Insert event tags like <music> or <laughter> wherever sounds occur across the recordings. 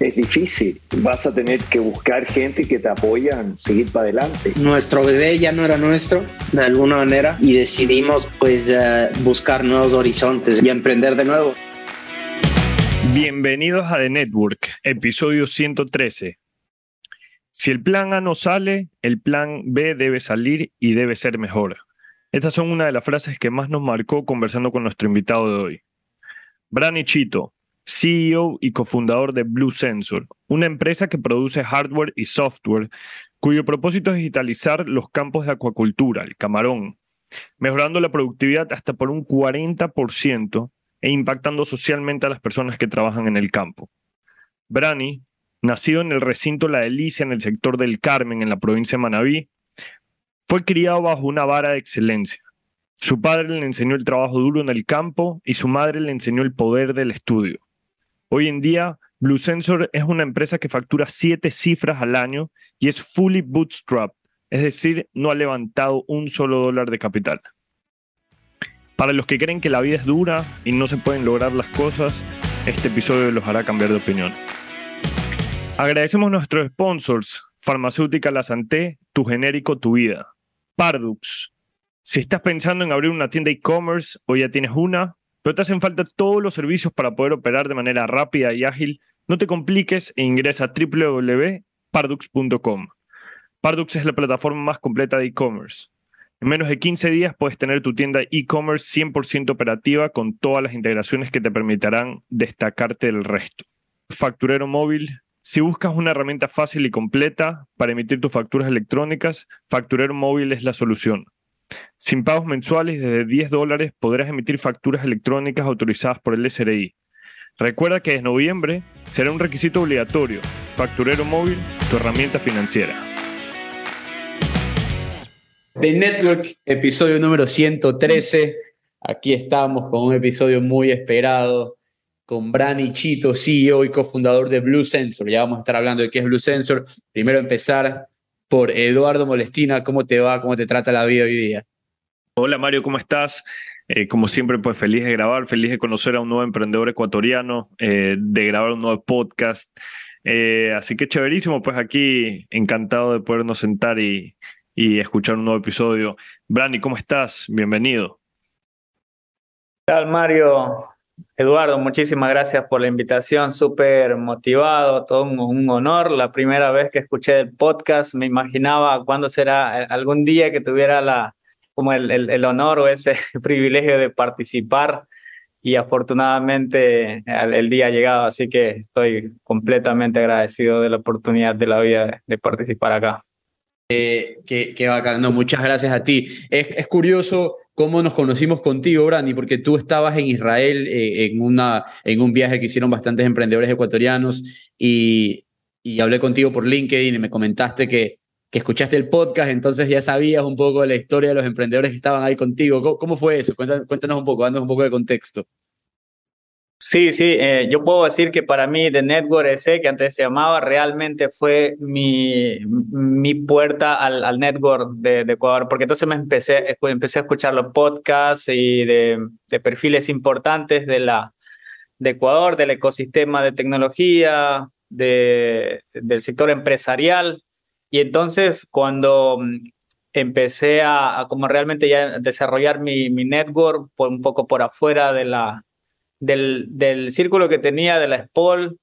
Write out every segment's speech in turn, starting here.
es difícil. Vas a tener que buscar gente que te apoyan, seguir para adelante. Nuestro bebé ya no era nuestro, de alguna manera, y decidimos pues uh, buscar nuevos horizontes y emprender de nuevo. Bienvenidos a The Network, episodio 113. Si el plan A no sale, el plan B debe salir y debe ser mejor. Estas son una de las frases que más nos marcó conversando con nuestro invitado de hoy. Brani Chito, CEO y cofundador de Blue Sensor, una empresa que produce hardware y software cuyo propósito es digitalizar los campos de acuacultura, el camarón, mejorando la productividad hasta por un 40% e impactando socialmente a las personas que trabajan en el campo. Brani, nacido en el recinto La Delicia en el sector del Carmen, en la provincia de Manabí, fue criado bajo una vara de excelencia. Su padre le enseñó el trabajo duro en el campo y su madre le enseñó el poder del estudio. Hoy en día, Blue Sensor es una empresa que factura siete cifras al año y es fully bootstrapped, es decir, no ha levantado un solo dólar de capital. Para los que creen que la vida es dura y no se pueden lograr las cosas, este episodio los hará cambiar de opinión. Agradecemos a nuestros sponsors, Farmacéutica La Santé, Tu Genérico Tu Vida, Pardux. Si estás pensando en abrir una tienda e-commerce o ya tienes una, pero te hacen falta todos los servicios para poder operar de manera rápida y ágil, no te compliques e ingresa a www.pardux.com. Pardux es la plataforma más completa de e-commerce. En menos de 15 días puedes tener tu tienda e-commerce 100% operativa con todas las integraciones que te permitirán destacarte del resto. Facturero móvil. Si buscas una herramienta fácil y completa para emitir tus facturas electrónicas, Facturero móvil es la solución. Sin pagos mensuales desde 10 dólares podrás emitir facturas electrónicas autorizadas por el SRI. Recuerda que desde noviembre será un requisito obligatorio. Facturero móvil, tu herramienta financiera. The Network, episodio número 113. Aquí estamos con un episodio muy esperado con Brani Chito, CEO y cofundador de Blue Sensor. Ya vamos a estar hablando de qué es Blue Sensor. Primero empezar por Eduardo Molestina. ¿Cómo te va? ¿Cómo te trata la vida hoy día? Hola Mario, ¿cómo estás? Eh, como siempre, pues feliz de grabar, feliz de conocer a un nuevo emprendedor ecuatoriano, eh, de grabar un nuevo podcast. Eh, así que chéverísimo, pues aquí encantado de podernos sentar y, y escuchar un nuevo episodio. Brani, ¿cómo estás? Bienvenido. ¿Qué tal, Mario? Eduardo, muchísimas gracias por la invitación, súper motivado, todo un, honor. La primera vez que escuché el podcast me imaginaba cuándo será algún día que tuviera la, como el, el, honor o ese <laughs> privilegio de participar y afortunadamente el, día ha llegado, así que estoy completamente agradecido de la oportunidad de la vida de, participar acá. Eh, qué, qué no, muchas gracias a ti. Es, curioso cómo nos conocimos contigo, Brandi, porque tú estabas en Israel eh, en, una, en un viaje que hicieron bastantes emprendedores ecuatorianos y, y hablé contigo por LinkedIn y me comentaste que, que escuchaste el podcast, entonces ya sabías un poco de la historia de los emprendedores que estaban ahí contigo. ¿Cómo, fue eso? Cuéntanos, cuéntanos un poco, danos un poco de contexto. Sí, sí, eh, yo puedo decir que para mí The Network ese, que antes se llamaba, realmente fue mi, mi puerta al, al network de, Ecuador, porque entonces me empecé, empecé a escuchar los podcasts y de, de, perfiles importantes de, la, de Ecuador, del ecosistema de tecnología, de, del sector empresarial. Y entonces cuando mm, empecé a, a como realmente ya desarrollar mi, mi network por, un poco por afuera de la del, del círculo que tenía de la SPOL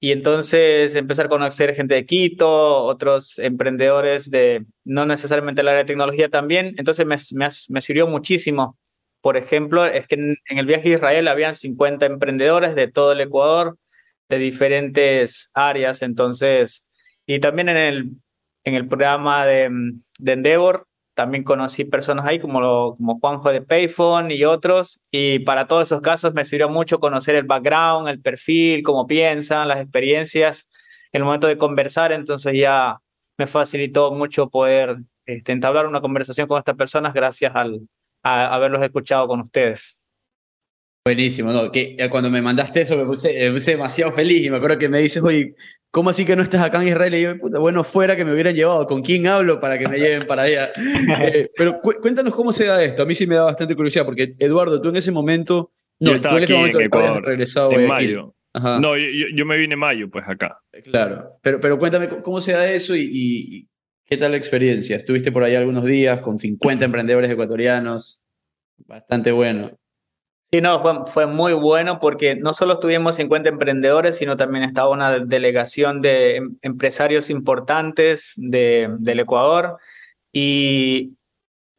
y entonces empezar a conocer gente de Quito, otros emprendedores de no necesariamente el área de tecnología también. Entonces me, me, me sirvió muchísimo. Por ejemplo, es que en, el viaje a Israel habían 50 emprendedores de todo el Ecuador, de diferentes áreas. Entonces, y también en el, en el programa de, de Endeavor, también conocí personas ahí como, como Juanjo de Payphone y otros, y para todos esos casos me sirvió mucho conocer el background, el perfil, cómo piensan, las experiencias, el momento de conversar, entonces ya me facilitó mucho poder este, entablar una conversación con estas personas gracias al, a haberlos escuchado con ustedes. Buenísimo, no, que eh, cuando me mandaste eso me puse, me puse, demasiado feliz y me acuerdo que me dices, oye, ¿cómo así que no estás acá en Israel? Y yo, puta, bueno, fuera que me hubieran llevado, ¿con quién hablo para que me lleven para allá? <laughs> eh, pero cu cuéntanos cómo se da esto, a mí sí me da bastante curiosidad, porque Eduardo, tú en ese momento, no, tú en ese momento en Ecuador, regresado en mayo. Ajá. No, yo, yo, me vine en mayo, pues acá. Claro, pero, pero cuéntame cómo se da eso y, y qué tal la experiencia. Estuviste por allá algunos días con 50 <laughs> emprendedores ecuatorianos, bastante bueno. Sí, no, fue, muy bueno porque no solo estuvimos 50 emprendedores, sino también estaba una delegación de em, empresarios importantes de, del Ecuador y,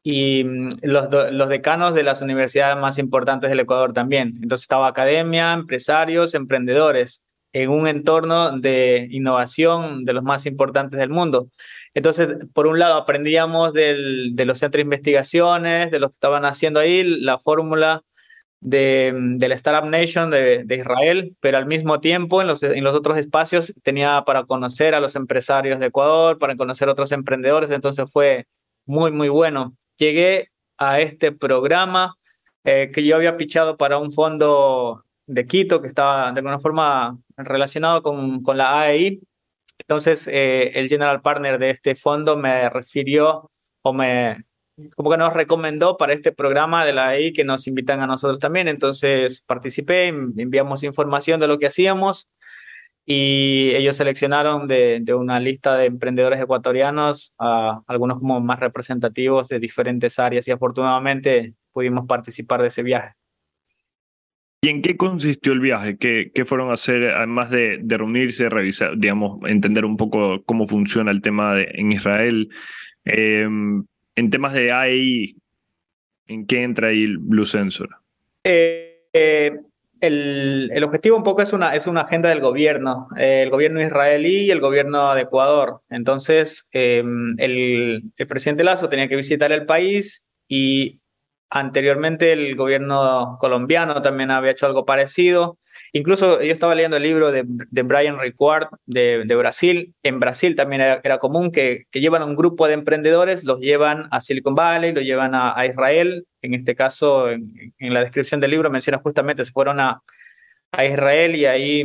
mm, los, decanos de las universidades más importantes del Ecuador también. Entonces estaba academia, empresarios, emprendedores en un entorno de innovación de los más importantes del mundo. Entonces, por un lado, aprendíamos de los centros de investigaciones, de lo que estaban haciendo ahí, la fórmula de, de, la Startup Nation de, de, Israel, pero al mismo tiempo en los, en los otros espacios tenía para conocer a los empresarios de Ecuador, para conocer a otros emprendedores, entonces fue muy, muy bueno. Llegué a este programa eh, que yo había pichado para un fondo de Quito que estaba de alguna forma relacionado con, con la AEI. Entonces, eh, el general partner de este fondo me refirió o me, como que nos recomendó para este programa de la AI que nos invitan a nosotros también. Entonces participé, enviamos información de lo que hacíamos y ellos seleccionaron de, de una lista de emprendedores ecuatorianos a algunos como más representativos de diferentes áreas y afortunadamente pudimos participar de ese viaje. ¿Y en qué consistió el viaje? ¿Qué, qué fueron a hacer, además de, de, reunirse, revisar, digamos, entender un poco cómo funciona el tema de, en Israel? Eh, en temas de AI, ¿en qué entra ahí Blue Sensor? Eh, eh, el, objetivo un poco es una, es una agenda del gobierno, eh, el gobierno israelí y el gobierno de Ecuador. Entonces, el, el presidente Lazo tenía que visitar el país y anteriormente el gobierno colombiano también había hecho algo parecido. Incluso yo estaba leyendo el libro de, Brian Ricard de, Brasil. En Brasil también era, común que, que, llevan un grupo de emprendedores, los llevan a Silicon Valley, los llevan a, Israel. En este caso, en, la descripción del libro menciona justamente, se fueron a, Israel y ahí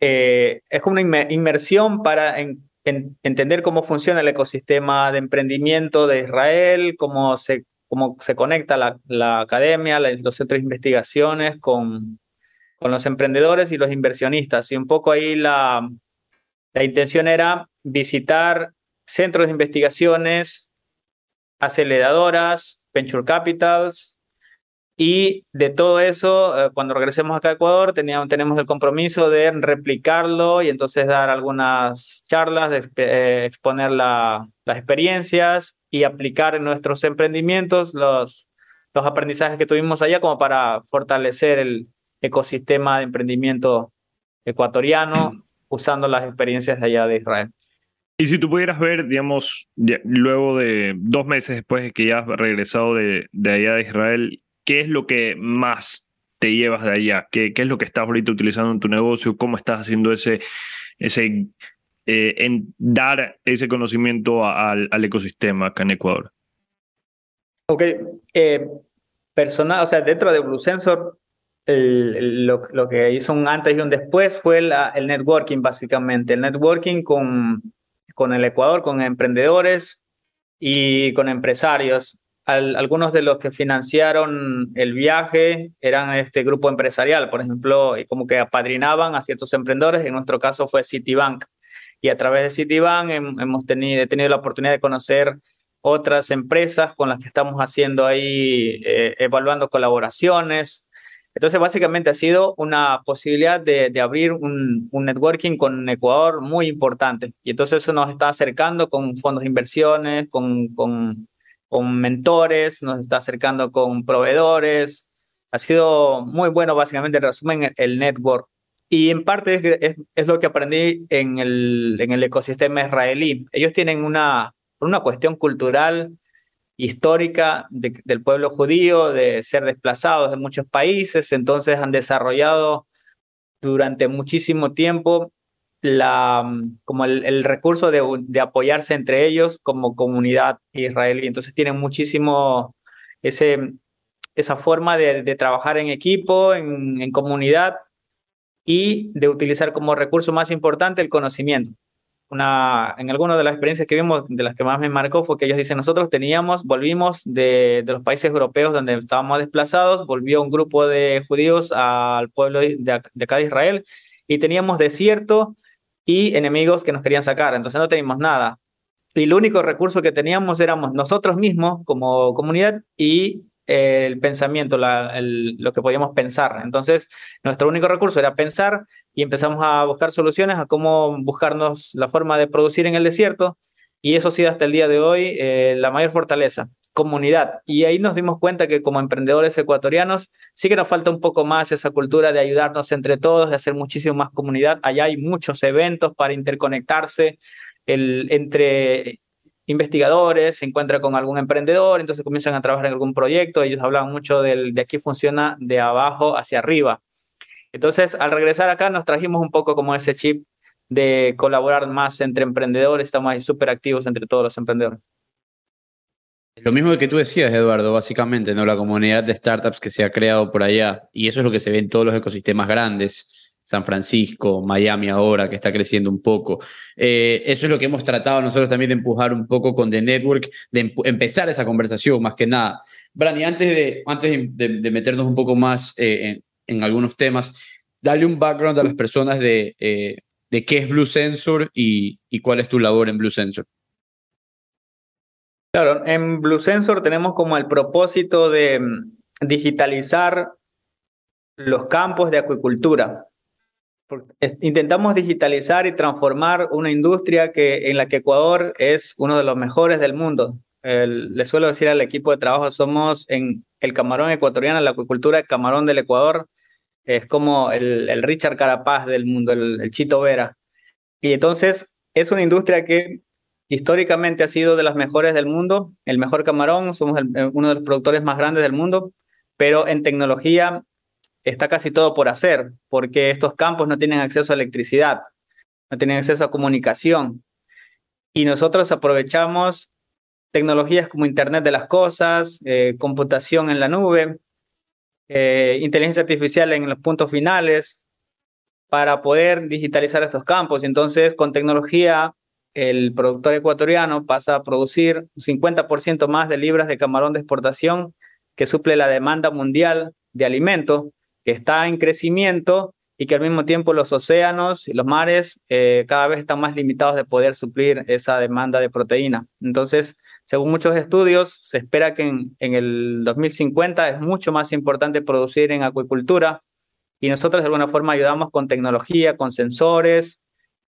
eh, es como una inmersión para en, en, entender cómo funciona el ecosistema de emprendimiento de Israel, cómo se, conecta la, academia, los centros de investigaciones con con los emprendedores y los inversionistas. Y un poco ahí la, la intención era visitar centros de investigaciones, aceleradoras, venture capitals, y de todo eso, eh, cuando regresemos acá a Ecuador, teníamos, tenemos el compromiso de replicarlo y entonces dar algunas charlas, eh, exponer la, las experiencias y aplicar en nuestros emprendimientos los, los aprendizajes que tuvimos allá como para fortalecer el, ecosistema de emprendimiento ecuatoriano <clears throat> usando las experiencias de allá de Israel. Y si tú pudieras ver, digamos, luego de dos meses después de que ya has regresado de, de allá de Israel, ¿qué es lo que más te llevas de allá? ¿Qué, qué es lo que estás ahorita utilizando en tu negocio? ¿Cómo estás haciendo ese, ese eh, en dar ese conocimiento a, al, al, ecosistema acá en Ecuador? Ok, eh, personal, o sea, dentro de Blue Sensor el, lo, lo, que hizo un antes y un después fue la, el networking, básicamente. El networking con, con el Ecuador, con emprendedores y con empresarios. Al, algunos de los que financiaron el viaje eran este grupo empresarial, por ejemplo, y como que apadrinaban a ciertos emprendedores. En nuestro caso fue Citibank. Y a través de Citibank hemos tenido, he tenido la oportunidad de conocer otras empresas con las que estamos haciendo ahí, eh, evaluando colaboraciones, entonces, básicamente ha sido una posibilidad de, de abrir un, un, networking con Ecuador muy importante. Y entonces eso nos está acercando con fondos de inversiones, con, con, con mentores, nos está acercando con proveedores. Ha sido muy bueno, básicamente, en resumen, el, el network. Y en parte es, es, es, lo que aprendí en el, en el ecosistema israelí. Ellos tienen una, una cuestión cultural histórica de, del pueblo judío, de ser desplazados de muchos países, entonces han desarrollado durante muchísimo tiempo la, como el, recurso de, apoyarse entre ellos como comunidad israelí. Entonces tienen muchísimo ese, esa forma de, trabajar en equipo, en, comunidad y de utilizar como recurso más importante el conocimiento. Una, en algunas de las experiencias que vimos, de las que más me marcó, fue que ellos dicen, nosotros teníamos, volvimos de, de los países europeos donde estábamos desplazados, volvió un grupo de judíos al pueblo de, de acá de Israel y teníamos desierto y enemigos que nos querían sacar, entonces no teníamos nada. Y el único recurso que teníamos éramos nosotros mismos como comunidad y el pensamiento, lo que podíamos pensar. Entonces, nuestro único recurso era pensar y empezamos a buscar soluciones a cómo buscarnos la forma de producir en el desierto. Y eso ha sido hasta el día de hoy eh, la mayor fortaleza, comunidad. Y ahí nos dimos cuenta que como emprendedores ecuatorianos sí que nos falta un poco más esa cultura de ayudarnos entre todos, de hacer muchísimo más comunidad. Allá hay muchos eventos para interconectarse el, entre investigadores, se encuentra con algún emprendedor, entonces comienzan a trabajar en algún proyecto, ellos hablan mucho del, de aquí funciona de abajo hacia arriba. Entonces, al regresar acá nos trajimos un poco como ese chip de colaborar más entre emprendedores, estamos ahí súper activos entre todos los emprendedores. Lo mismo que tú decías, Eduardo, básicamente, ¿no? La comunidad de startups que se ha creado por allá, y eso es lo que se ve en todos los ecosistemas grandes San Francisco, Miami ahora, que está creciendo un poco. Eh, eso es lo que hemos tratado nosotros también de empujar un poco con The Network, de empezar esa conversación más que nada. Brani, antes de, antes de, meternos un poco más eh, en, algunos temas, dale un background a las personas de, eh, de qué es Blue Sensor y, y cuál es tu labor en Blue Sensor. Claro, en Blue Sensor tenemos como el propósito de mm, digitalizar los campos de acuicultura intentamos digitalizar y transformar una industria que, en la que Ecuador es uno de los mejores del mundo. le suelo decir al equipo de trabajo, somos en el camarón ecuatoriano, la acuicultura de camarón del Ecuador, es como el, el Richard Carapaz del mundo, el, el, Chito Vera. Y entonces es una industria que históricamente ha sido de las mejores del mundo, el mejor camarón, somos uno de los productores más grandes del mundo, pero en tecnología está casi todo por hacer, porque estos campos no tienen acceso a electricidad, no tienen acceso a comunicación. Y nosotros aprovechamos tecnologías como Internet de las Cosas, eh, computación en la nube, eh, inteligencia artificial en los puntos finales, para poder digitalizar estos campos. Entonces, con tecnología, el productor ecuatoriano pasa a producir 50% más de libras de camarón de exportación que suple la demanda mundial de alimento está en crecimiento y que al mismo tiempo los océanos y los mares eh, cada vez están más limitados de poder suplir esa demanda de proteína. Entonces, según muchos estudios, se espera que en, en el 2050 es mucho más importante producir en acuicultura y nosotros de alguna forma ayudamos con tecnología, con sensores,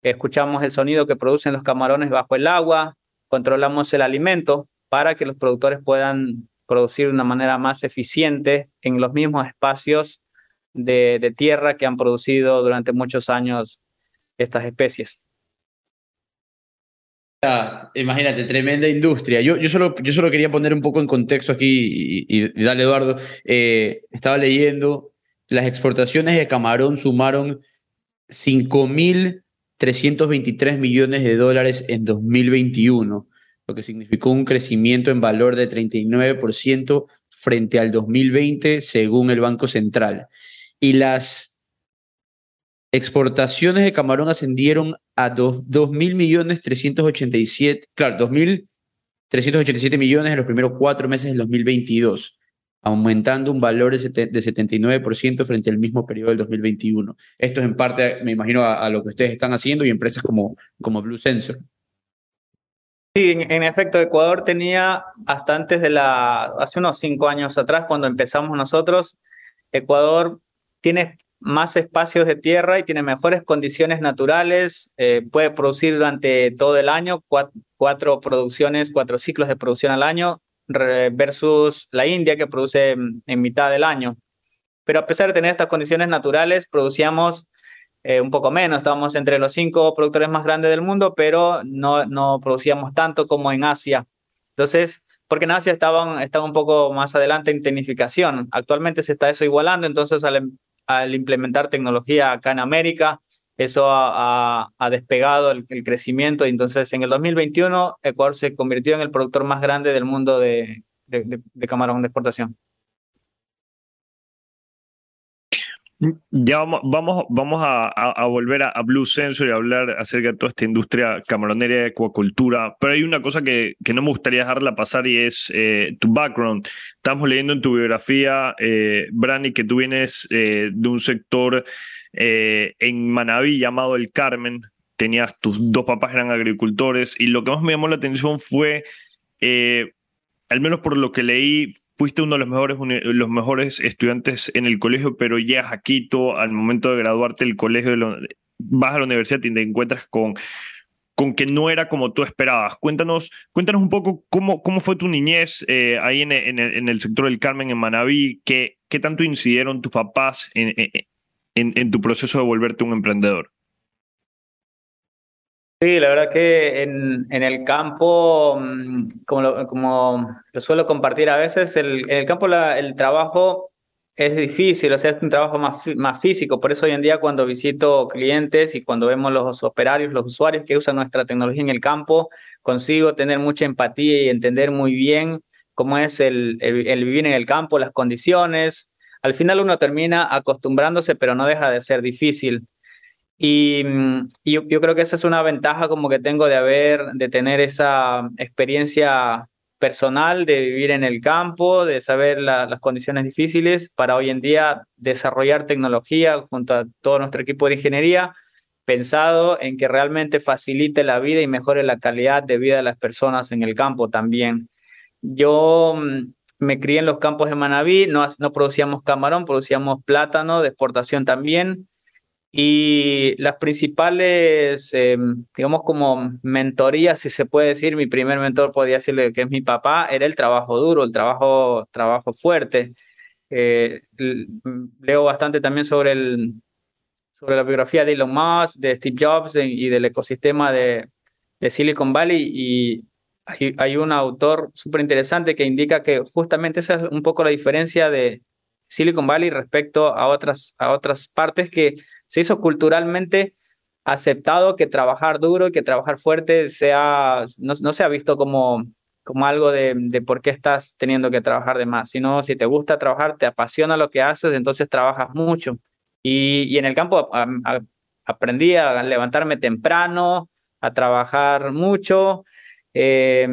escuchamos el sonido que producen los camarones bajo el agua, controlamos el alimento para que los productores puedan producir de una manera más eficiente en los mismos espacios de, tierra que han producido durante muchos años estas especies. imagínate, tremenda industria. Yo, yo, solo, yo solo quería poner un poco en contexto aquí y, dale, Eduardo. Eh, estaba leyendo, las exportaciones de camarón sumaron 5.323 millones de dólares en 2021, lo que significó un crecimiento en valor de 39% frente al 2020, según el Banco Central y las exportaciones de camarón ascendieron a 2.000 millones 387, claro, 2.387 millones en los primeros cuatro meses del 2022, aumentando un valor de 79% frente al mismo periodo del 2021. Esto es en parte, me imagino, a, lo que ustedes están haciendo y empresas como, como Blue Sensor. Sí, en, efecto, Ecuador tenía hasta antes de la, hace unos cinco años atrás, cuando empezamos nosotros, Ecuador tiene más espacios de tierra y tiene mejores condiciones naturales, eh, puede producir durante todo el año cuatro, producciones, cuatro ciclos de producción al año versus la India que produce en, mitad del año. Pero a pesar de tener estas condiciones naturales, producíamos eh, un poco menos, estábamos entre los cinco productores más grandes del mundo, pero no, no producíamos tanto como en Asia. Entonces, porque en Asia estaban, estaban un poco más adelante en tecnificación. Actualmente se está eso igualando, entonces al, al implementar tecnología acá en América, eso ha, despegado el, crecimiento. Entonces, en el 2021, Ecuador se convirtió en el productor más grande del mundo de, de camarón de exportación. Ya vamos, vamos, vamos a, volver a, Blue Sensor y hablar acerca de toda esta industria camaronera de acuacultura, pero hay una cosa que, no me gustaría dejarla pasar y es eh, tu background. Estamos leyendo en tu biografía, eh, Brani, que tú vienes eh, de un sector eh, en Manabí llamado El Carmen, tenías tus dos papás eran agricultores y lo que más me llamó la atención fue al menos por lo que leí, fuiste uno de los mejores, los mejores estudiantes en el colegio, pero llegas a Quito al momento de graduarte del colegio, vas a la universidad y te encuentras con, con que no era como tú esperabas. Cuéntanos, cuéntanos un poco cómo, cómo fue tu niñez eh, ahí en, en, en, el sector del Carmen, en Manabí, qué, qué tanto incidieron tus papás en, en tu proceso de volverte un emprendedor. Sí, la verdad que en, en el campo, mm, como lo, como lo suelo compartir a veces, el, en el campo el trabajo es difícil, o sea, es un trabajo más, más físico. Por eso hoy en día cuando visito clientes y cuando vemos los operarios, los usuarios que usan nuestra tecnología en el campo, consigo tener mucha empatía y entender muy bien cómo es el, el vivir en el campo, las condiciones. Al final uno termina acostumbrándose, pero no deja de ser difícil. Y, mm, yo, yo, creo que esa es una ventaja como que tengo de haber, de tener esa experiencia personal, de vivir en el campo, de saber las condiciones difíciles para hoy en día desarrollar tecnología junto a todo nuestro equipo de ingeniería, pensado en que realmente facilite la vida y mejore la calidad de vida de las personas en el campo también. Yo mm, me crié en los campos de Manabí, no, no producíamos camarón, producíamos plátano de exportación también y las principales, em, digamos, como mentorías, si se puede decir, mi primer mentor podría decirle que es mi papá, era el trabajo duro, el trabajo, trabajo fuerte. Eh, leo bastante también sobre, el, sobre la biografía de Elon Musk, de Steve Jobs y del ecosistema de, Silicon Valley y hay, hay un autor súper interesante que indica que justamente esa es un poco la diferencia de Silicon Valley respecto a otras, a otras partes que se hizo culturalmente aceptado que trabajar duro y que trabajar fuerte sea, no, no se ha visto como, como algo de, por qué estás teniendo que trabajar de más, sino si te gusta trabajar, te apasiona lo que haces, entonces trabajas mucho. Y, y en el campo aprendí a levantarme temprano, a trabajar mucho. Eh,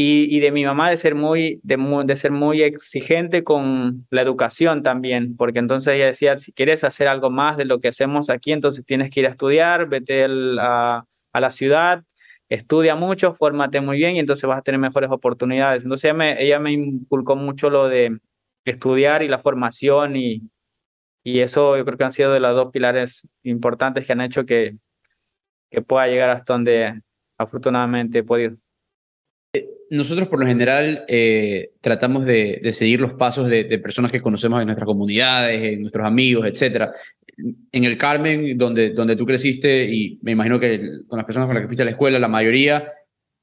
y, de mi mamá de ser muy de, ser muy exigente con la educación también, porque entonces ella decía, si quieres hacer algo más de lo que hacemos aquí, entonces tienes que ir a estudiar, vete a, a, la ciudad, estudia mucho, fórmate muy bien y entonces vas a tener mejores oportunidades. Entonces ella me, ella me inculcó mucho lo de estudiar y la formación y, y eso yo creo que han sido de los dos pilares importantes que han hecho que, que pueda llegar hasta donde afortunadamente he podido. Nosotros por lo general eh, tratamos de, seguir los pasos de, personas que conocemos en nuestras comunidades, en nuestros amigos, etc. En el Carmen, donde, donde tú creciste, y me imagino que con las personas con las que fuiste a la escuela, la mayoría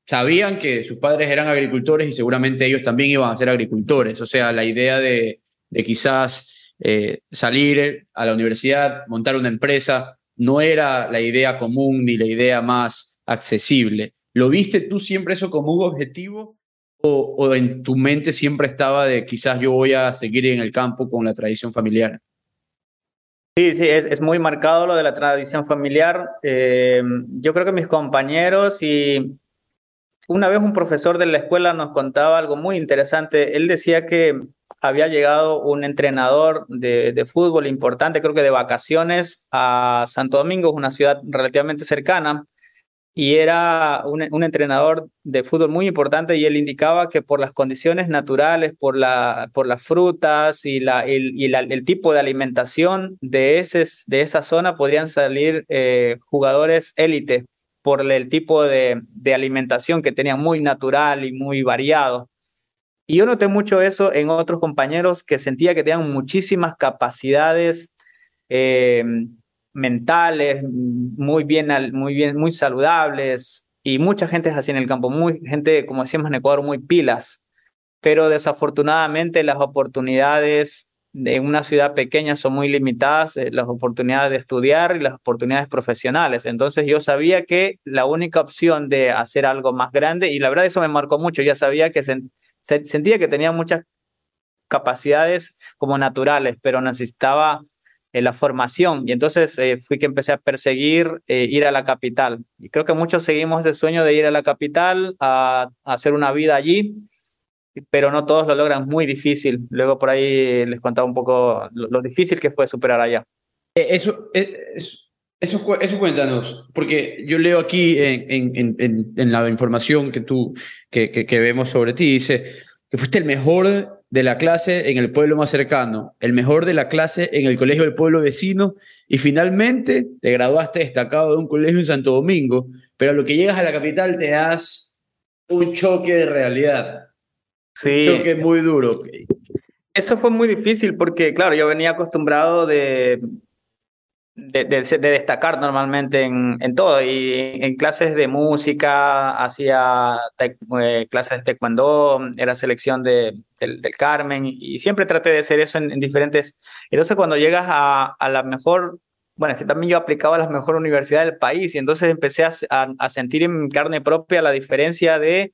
sabían que sus padres eran agricultores y seguramente ellos también iban a ser agricultores. O sea, la idea de, de quizás eh, salir a la universidad, montar una empresa, no era la idea común ni la idea más accesible. ¿Lo viste tú siempre eso como un objetivo o, en tu mente siempre estaba de quizás yo voy a seguir en el campo con la tradición familiar? Sí, sí, es, es muy marcado lo de la tradición familiar. Eh, yo creo que mis compañeros y una vez un profesor de la escuela nos contaba algo muy interesante. Él decía que había llegado un entrenador de, de, fútbol importante, creo que de vacaciones, a Santo Domingo, una ciudad relativamente cercana, y era un, entrenador de fútbol muy importante y él indicaba que por las condiciones naturales, por, la, por las frutas y, la, el tipo de alimentación de, ese, de esa zona podrían salir eh, jugadores élite por el tipo de, de alimentación que tenían muy natural y muy variado. Y yo noté mucho eso en otros compañeros que sentía que tenían muchísimas capacidades eh, mentales, muy bien, muy bien, muy saludables, y mucha gente es así en el campo, muy gente, como decíamos en Ecuador, muy pilas, pero desafortunadamente las oportunidades en una ciudad pequeña son muy limitadas eh, las oportunidades de estudiar y las oportunidades profesionales. Entonces yo sabía que la única opción de hacer algo más grande, y la verdad eso me marcó mucho, ya sabía que sentía que tenía muchas capacidades como naturales, pero necesitaba eh, la formación. Y entonces eh, fui que empecé a perseguir ir a la capital. Y creo que muchos seguimos el sueño de ir a la capital, a hacer una vida allí pero no todos lo logran, muy difícil. Luego por ahí les contaba un poco lo, difícil que fue superar allá. Eh, eso, eh, eso, cuéntanos, porque yo leo aquí en, en, en, la información que tú, que, que, vemos sobre ti, dice que fuiste el mejor de la clase en el pueblo más cercano, el mejor de la clase en el colegio del pueblo vecino y finalmente te graduaste destacado de un colegio en Santo Domingo, pero a lo que llegas a la capital te das un choque de realidad. Sí. que es muy duro. Eso fue muy difícil porque, claro, yo venía acostumbrado de, de, de, destacar normalmente en, en, todo. Y en clases de música, hacía eh, clases de taekwondo, era selección de, del, Carmen y siempre traté de hacer eso en, diferentes. Entonces, cuando llegas a, a la mejor bueno, es que también yo aplicaba a las mejores universidades del país y entonces empecé a, a, sentir en carne propia la diferencia de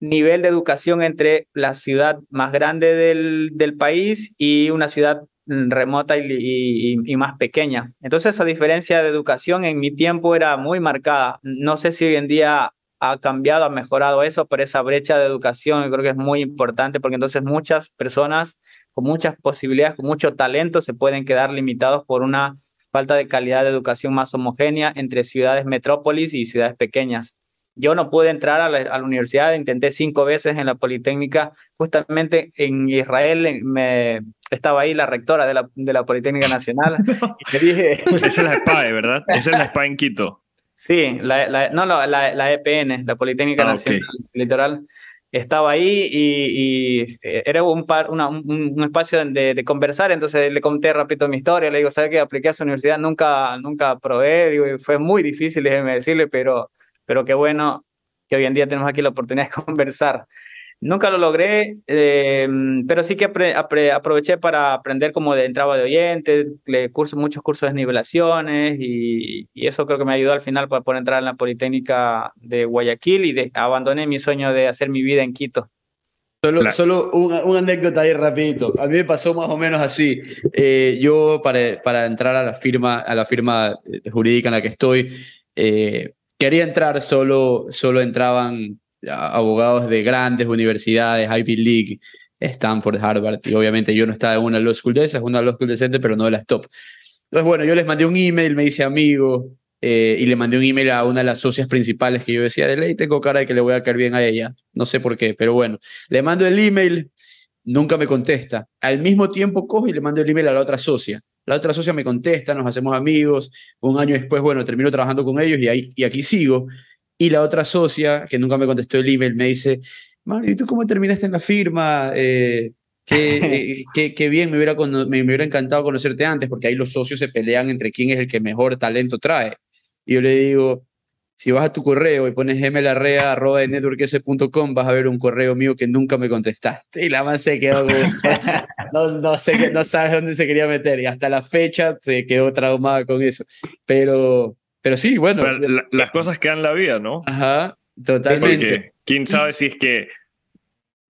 nivel de educación entre la ciudad más grande del, del país y una ciudad remota y, más pequeña. Entonces esa diferencia de educación en mi tiempo era muy marcada. No sé si hoy en día ha cambiado, ha mejorado eso, pero esa brecha de educación creo que es muy importante porque entonces muchas personas con muchas posibilidades, con mucho talento, se pueden quedar limitados por una falta de calidad de educación más homogénea entre ciudades metrópolis y ciudades pequeñas. Yo no pude entrar a la, universidad, intenté cinco veces en la Politécnica, justamente en Israel me, estaba ahí la rectora de la, de la Politécnica Nacional. <laughs> y dije... <laughs> Esa es la SPAE, ¿verdad? Esa es la SPAE en Quito. Sí, la, no, no, la, la EPN, la Politécnica ah, Nacional Litoral estaba ahí y, y era un, par, una, un, espacio de, de, conversar, entonces le conté rápido mi historia, le digo, ¿sabes qué? Apliqué a su universidad, nunca, nunca probé, digo, fue muy difícil, déjeme decirle, pero pero qué bueno que hoy en día tenemos aquí la oportunidad de <laughs> conversar. Nunca lo logré, eh, pero sí que aproveché para aprender como de entrada de oyentes, le curso, muchos cursos de nivelaciones y, y, eso creo que me ayudó al final para poder entrar en la Politécnica de Guayaquil y de, abandoné mi sueño de hacer mi vida en Quito. Solo, solo una, anécdota ahí rapidito. A mí me pasó más o menos así. Eh, yo para, para entrar a la firma, a la firma jurídica en la que estoy, eh, quería entrar, solo, solo entraban abogados de grandes universidades, Ivy League, Stanford, Harvard, y obviamente yo no estaba en una law school de esas, una law school decente, pero no de las top. Entonces, bueno, yo les mandé un email, me hice amigo, eh, y le mandé un email a una de las socias principales que yo decía, de ley tengo cara de que le voy a caer bien a ella, no sé por qué, pero bueno, le mando el email, nunca me contesta. Al mismo tiempo cojo y le mando el email a la otra socia. La otra socia me contesta, nos hacemos amigos. Un año después, bueno, termino trabajando con ellos y, ahí, y aquí sigo. Y la otra socia, que nunca me contestó el email, me dice, Mario, ¿y tú cómo terminaste en la firma? Eh, qué, <laughs> eh, qué, bien, me hubiera, me, hubiera encantado conocerte antes, porque ahí los socios se pelean entre quién es el que mejor talento trae. Y yo le digo, si vas a tu correo y pones mlarrea.networks.com, vas a ver un correo mío que nunca me contestaste. Y la más se quedó <laughs> no, no, sé, no sabes dónde se quería meter. Y hasta la fecha se quedó traumada con eso. Pero, pero sí, bueno. las cosas quedan la vida, ¿no? Ajá, totalmente. quién sabe si es que.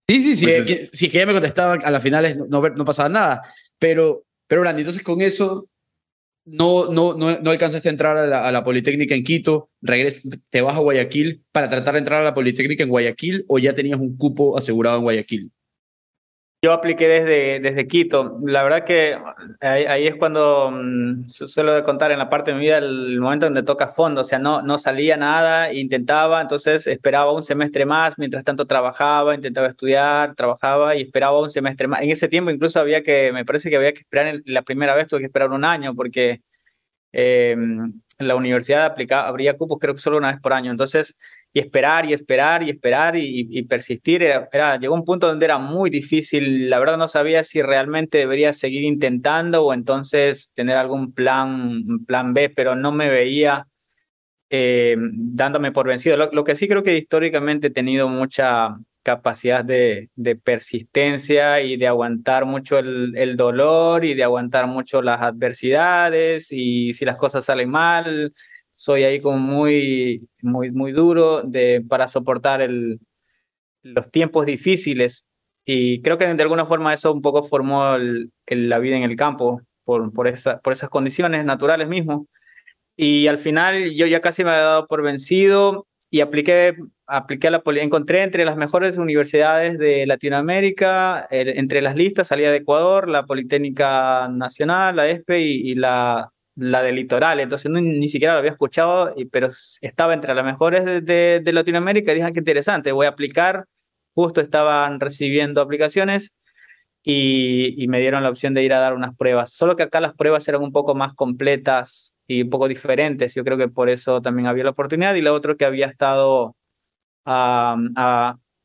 Sí, sí, sí. Pues si es que ya me contestaban, a las finales no, no, pasaba nada. Pero, pero, Brandy, entonces con eso no, no, no, no alcanzaste a entrar a la, Politécnica en Quito, regres, te vas a Guayaquil para tratar de entrar a la Politécnica en Guayaquil o ya tenías un cupo asegurado en Guayaquil? Yo apliqué desde, desde Quito. La verdad que ahí, es cuando mm, suelo contar en la parte de mi vida el momento donde toca fondo. O sea, no, no salía nada, intentaba, entonces esperaba un semestre más, mientras tanto trabajaba, intentaba estudiar, trabajaba y esperaba un semestre más. En ese tiempo incluso había que, me parece que había que esperar, la primera vez tuve que esperar un año porque eh, la universidad aplicaba, abría cupos creo que solo una vez por año. Entonces y esperar y esperar y esperar y, persistir. Era, llegó un punto donde era muy difícil. La verdad no sabía si realmente debería seguir intentando o entonces tener algún plan, plan B, pero no me veía eh, dándome por vencido. Lo, que sí creo que históricamente he tenido mucha, capacidad de, de, persistencia y de aguantar mucho el, el, dolor y de aguantar mucho las adversidades y si las cosas salen mal, soy ahí como muy, muy, muy duro de, para soportar el, los tiempos difíciles y creo que de alguna forma eso un poco formó el, la vida en el campo por, por, esa, por esas condiciones naturales mismo. Y al final yo ya casi me había dado por vencido y apliqué, apliqué a la encontré entre las mejores universidades de Latinoamérica, entre las listas salía de Ecuador, la Politécnica Nacional, la ESPE y, la, la del Litoral, entonces ni siquiera lo había escuchado, pero estaba entre las mejores de, de, Latinoamérica y dije, ah, qué interesante, voy a aplicar, justo estaban recibiendo aplicaciones y, y me dieron la opción de ir a dar unas pruebas, solo que acá las pruebas eran un poco más completas y un poco diferentes. Yo creo que por eso también había la oportunidad. Y lo otro que había estado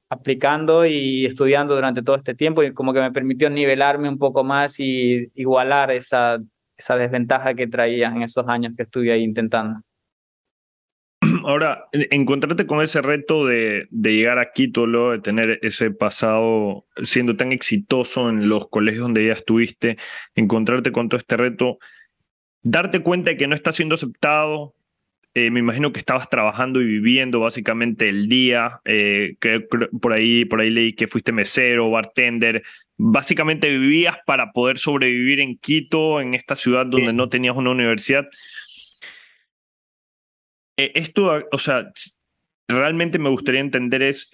aplicando y estudiando durante todo este tiempo y como que me permitió nivelarme un poco más y igualar esa, esa desventaja que traía en esos años que estuve ahí intentando. <clears throat> Ahora, encontrarte con ese reto de, de llegar a Quito, luego de tener ese pasado siendo tan exitoso en los colegios donde ya estuviste, encontrarte con todo este reto, darte cuenta de que no estás siendo aceptado. Eh, me imagino que estabas trabajando y viviendo básicamente el día. Eh, que, por, ahí, por ahí leí que fuiste mesero, bartender. Básicamente vivías para poder sobrevivir en Quito, en esta ciudad donde no tenías una universidad. Eh, esto, o sea, realmente me gustaría entender es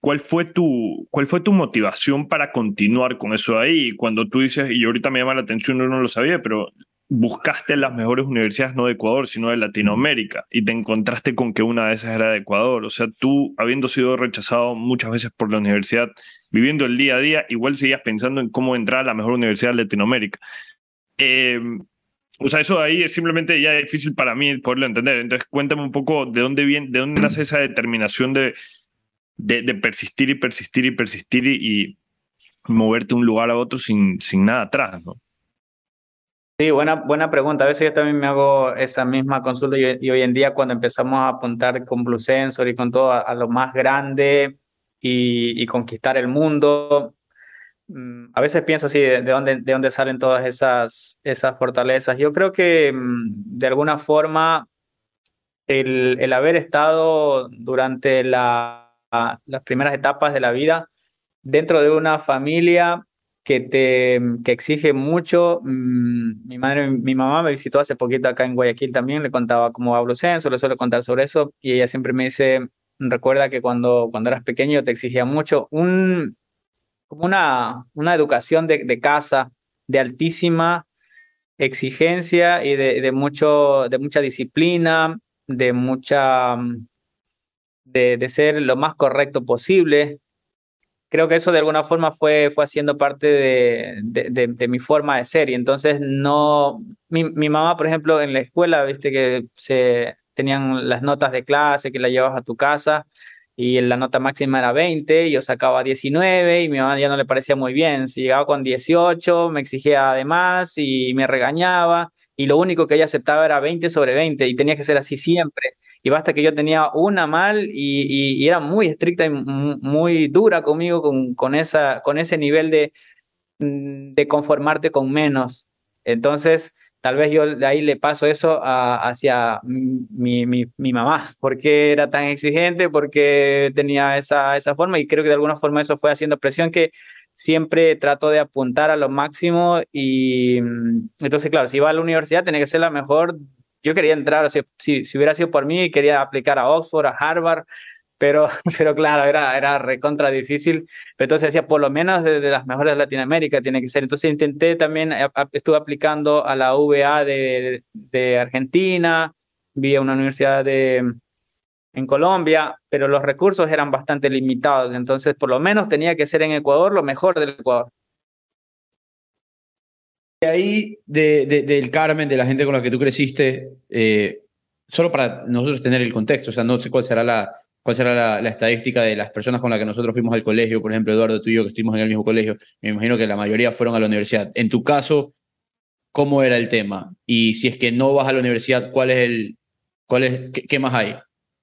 ¿Cuál fue, tu, ¿Cuál fue tu motivación para continuar con eso ahí? Cuando tú dices, y ahorita me llama la atención, yo no lo sabía, pero buscaste las mejores universidades no de Ecuador, sino de Latinoamérica, y te encontraste con que una de esas era de Ecuador. O sea, tú, habiendo sido rechazado muchas veces por la universidad, viviendo el día a día, igual seguías pensando en cómo entrar a la mejor universidad de Latinoamérica. Em, o sea, eso ahí es simplemente ya difícil para mí poderlo entender. Entonces, cuéntame un poco de dónde viene, de dónde nace esa determinación de, de, persistir y persistir y persistir y, moverte de un lugar a otro sin, sin nada atrás, ¿no? Sí, buena, buena pregunta. A veces yo también me hago esa misma consulta y, hoy en día cuando empezamos a apuntar con Blue Sensor y con todo a, lo más grande y, conquistar el mundo, mm, a veces pienso así, de, dónde, de dónde salen todas esas, esas fortalezas. Yo creo que mm, de alguna forma el, el haber estado durante la, las primeras etapas de la vida dentro de una familia que te que exige mucho. Mm, mi madre, mi mamá me visitó hace poquito acá en Guayaquil también, le contaba cómo va Censo, le suelo contar sobre eso y ella siempre me dice, recuerda que cuando, cuando eras pequeño te exigía mucho un, como una, una educación de, de casa de altísima exigencia y de, de, mucho, de mucha disciplina, de mucha de, de ser lo más correcto posible, creo que eso de alguna forma fue, fue haciendo parte de, de, mi forma de ser. Y entonces no, mi, mi, mamá, por ejemplo, en la escuela, viste que se tenían las notas de clase que la llevas a tu casa y la nota máxima era 20, yo sacaba 19 y mi mamá ya no le parecía muy bien. Si llegaba con 18, me exigía además y me regañaba y lo único que ella aceptaba era 20 sobre 20 y tenía que ser así siempre y basta que yo tenía una mal y, y, era muy estricta y muy dura conmigo con, con, esa, con ese nivel de, mm, de conformarte con menos. Entonces, tal vez yo de ahí le paso eso hacia mi, mi, mi, mamá, porque era tan exigente, porque tenía esa, esa forma y creo que de alguna forma eso fue haciendo presión que siempre trato de apuntar a lo máximo y mm, entonces, claro, si iba a la universidad tenía que ser la mejor. Yo quería entrar, si, si, hubiera sido por mí, quería aplicar a Oxford, a Harvard, pero, <laughs> pero claro, era, era recontra difícil. Pero entonces decía, por lo menos de, las mejores de Latinoamérica tiene que ser. Entonces intenté también, estuve aplicando a la UVA de, de Argentina, vi a una universidad de, en Colombia, pero los recursos eran bastante limitados. Entonces, por lo menos tenía que ser en Ecuador lo mejor del Ecuador ahí de, del Carmen, de la gente con la que tú creciste, eh, solo para nosotros tener el contexto, o sea, no sé cuál será la, cuál será la, estadística de las personas con las que nosotros fuimos al colegio, por ejemplo, Eduardo, tú y yo que estuvimos en el mismo colegio, me imagino que la mayoría fueron a la universidad. En tu caso, ¿cómo era el tema? Y si es que no vas a la universidad, ¿cuál es el, cuál es, qué, más hay?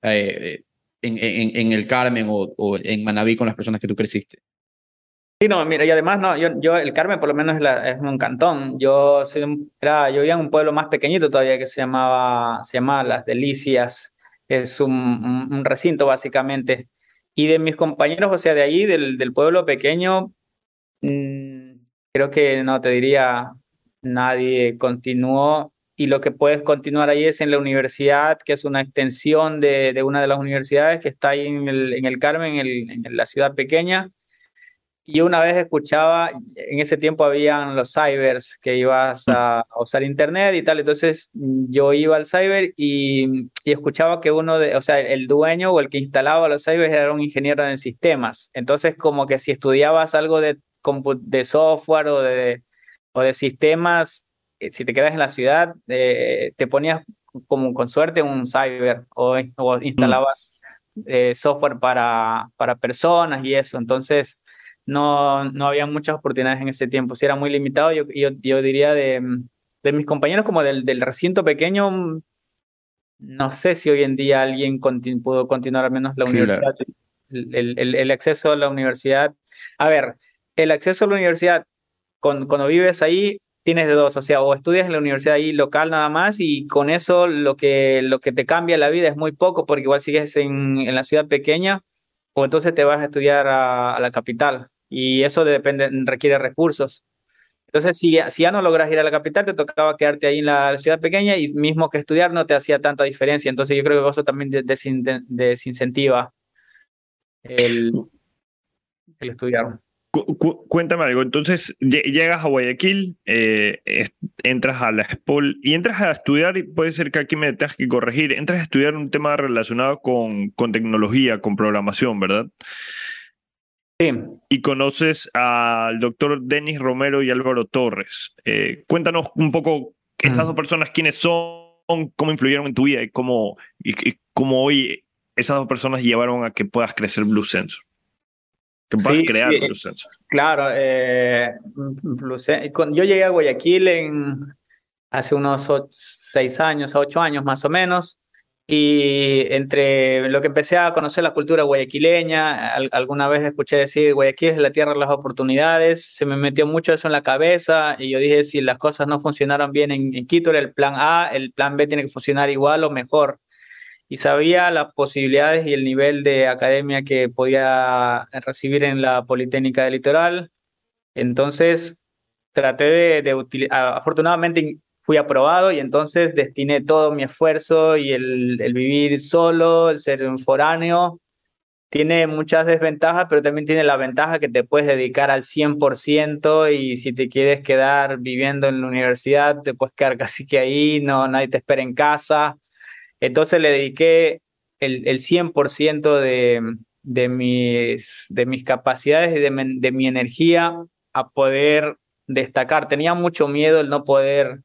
Eh, en, en, el Carmen o, en Manaví con las personas que tú creciste. Sí, no, mira, y además, no, yo, yo el Carmen por lo menos es, es un cantón. Yo, soy, era, yo vivía en un pueblo más pequeñito todavía que se llamaba, se llamaba Las Delicias. Es un, un, recinto básicamente. Y de mis compañeros, o sea, de ahí, del, del pueblo pequeño, mmm, creo que no te diría nadie continuó y lo que puedes continuar ahí es en la universidad, que es una extensión de, de una de las universidades que está ahí en el, en el Carmen, en, el, en la ciudad pequeña. Y una vez escuchaba, en ese tiempo habían los cybers, que ibas a usar internet y tal, entonces yo iba al cyber y, y, escuchaba que uno de, o sea, el dueño o el que instalaba los cybers era un ingeniero en sistemas. Entonces, como que si estudiabas algo de, de software o de, o de sistemas, eh, si te quedas en la ciudad, eh, te ponías como con suerte un cyber o, o instalabas eh, software para, para personas y eso. Entonces, no, no había muchas oportunidades en ese tiempo. Si era muy limitado, yo, yo, yo diría de, de, mis compañeros como del, del, recinto pequeño, no sé si hoy en día alguien continu pudo continuar al menos la universidad, el, el, el, acceso a la universidad. A ver, el acceso a la universidad, con, cuando vives ahí, tienes de dos, o sea, o estudias en la universidad ahí local nada más y con eso lo que, lo que te cambia la vida es muy poco porque igual sigues en, en la ciudad pequeña o entonces te vas a estudiar a, a la capital y eso depende, requiere recursos. Entonces, si, si ya no logras ir a la capital, te tocaba quedarte ahí en la ciudad pequeña y mismo que estudiar no te hacía tanta diferencia. Entonces, yo creo que eso también desin, desincentiva el, el estudiar. Cu cuéntame algo. Entonces, llegas a Guayaquil, eh, entras a la SPOL y entras a estudiar, y puede ser que aquí me tengas que corregir, entras a estudiar un tema relacionado con, con tecnología, con programación, ¿verdad? Sí. Y conoces al doctor Denis Romero y Álvaro Torres. Eh, cuéntanos un poco estas mm. dos personas, quiénes son, cómo influyeron en tu vida y cómo, y, y cómo hoy esas dos personas llevaron a que puedas crecer Blue Sensor. Que puedas sí, crear sí, Blue Sensor. Claro, eh, Blue yo llegué a Guayaquil en, hace unos ocho, seis años, ocho años más o menos. Y entre lo que empecé a conocer la cultura guayaquileña, al, alguna vez escuché decir Guayaquil es la tierra de las oportunidades, se me metió mucho eso en la cabeza y yo dije si las cosas no funcionaron bien en, en Quito era el plan A, el plan B tiene que funcionar igual o mejor. Y sabía las posibilidades y el nivel de academia que podía recibir en la Politécnica del Litoral. Entonces traté de, de utilizar, afortunadamente fui aprobado y entonces destiné todo mi esfuerzo y el, el, vivir solo, el ser un foráneo, tiene muchas desventajas, pero también tiene la ventaja que te puedes dedicar al 100% y si te quieres quedar viviendo en la universidad, te puedes quedar <laughs> casi que ahí, no, nadie te espera en casa. Entonces le dediqué el, el 100% de, de, mis, de mis capacidades y de, de mi energía a poder destacar. Tenía mucho miedo el no poder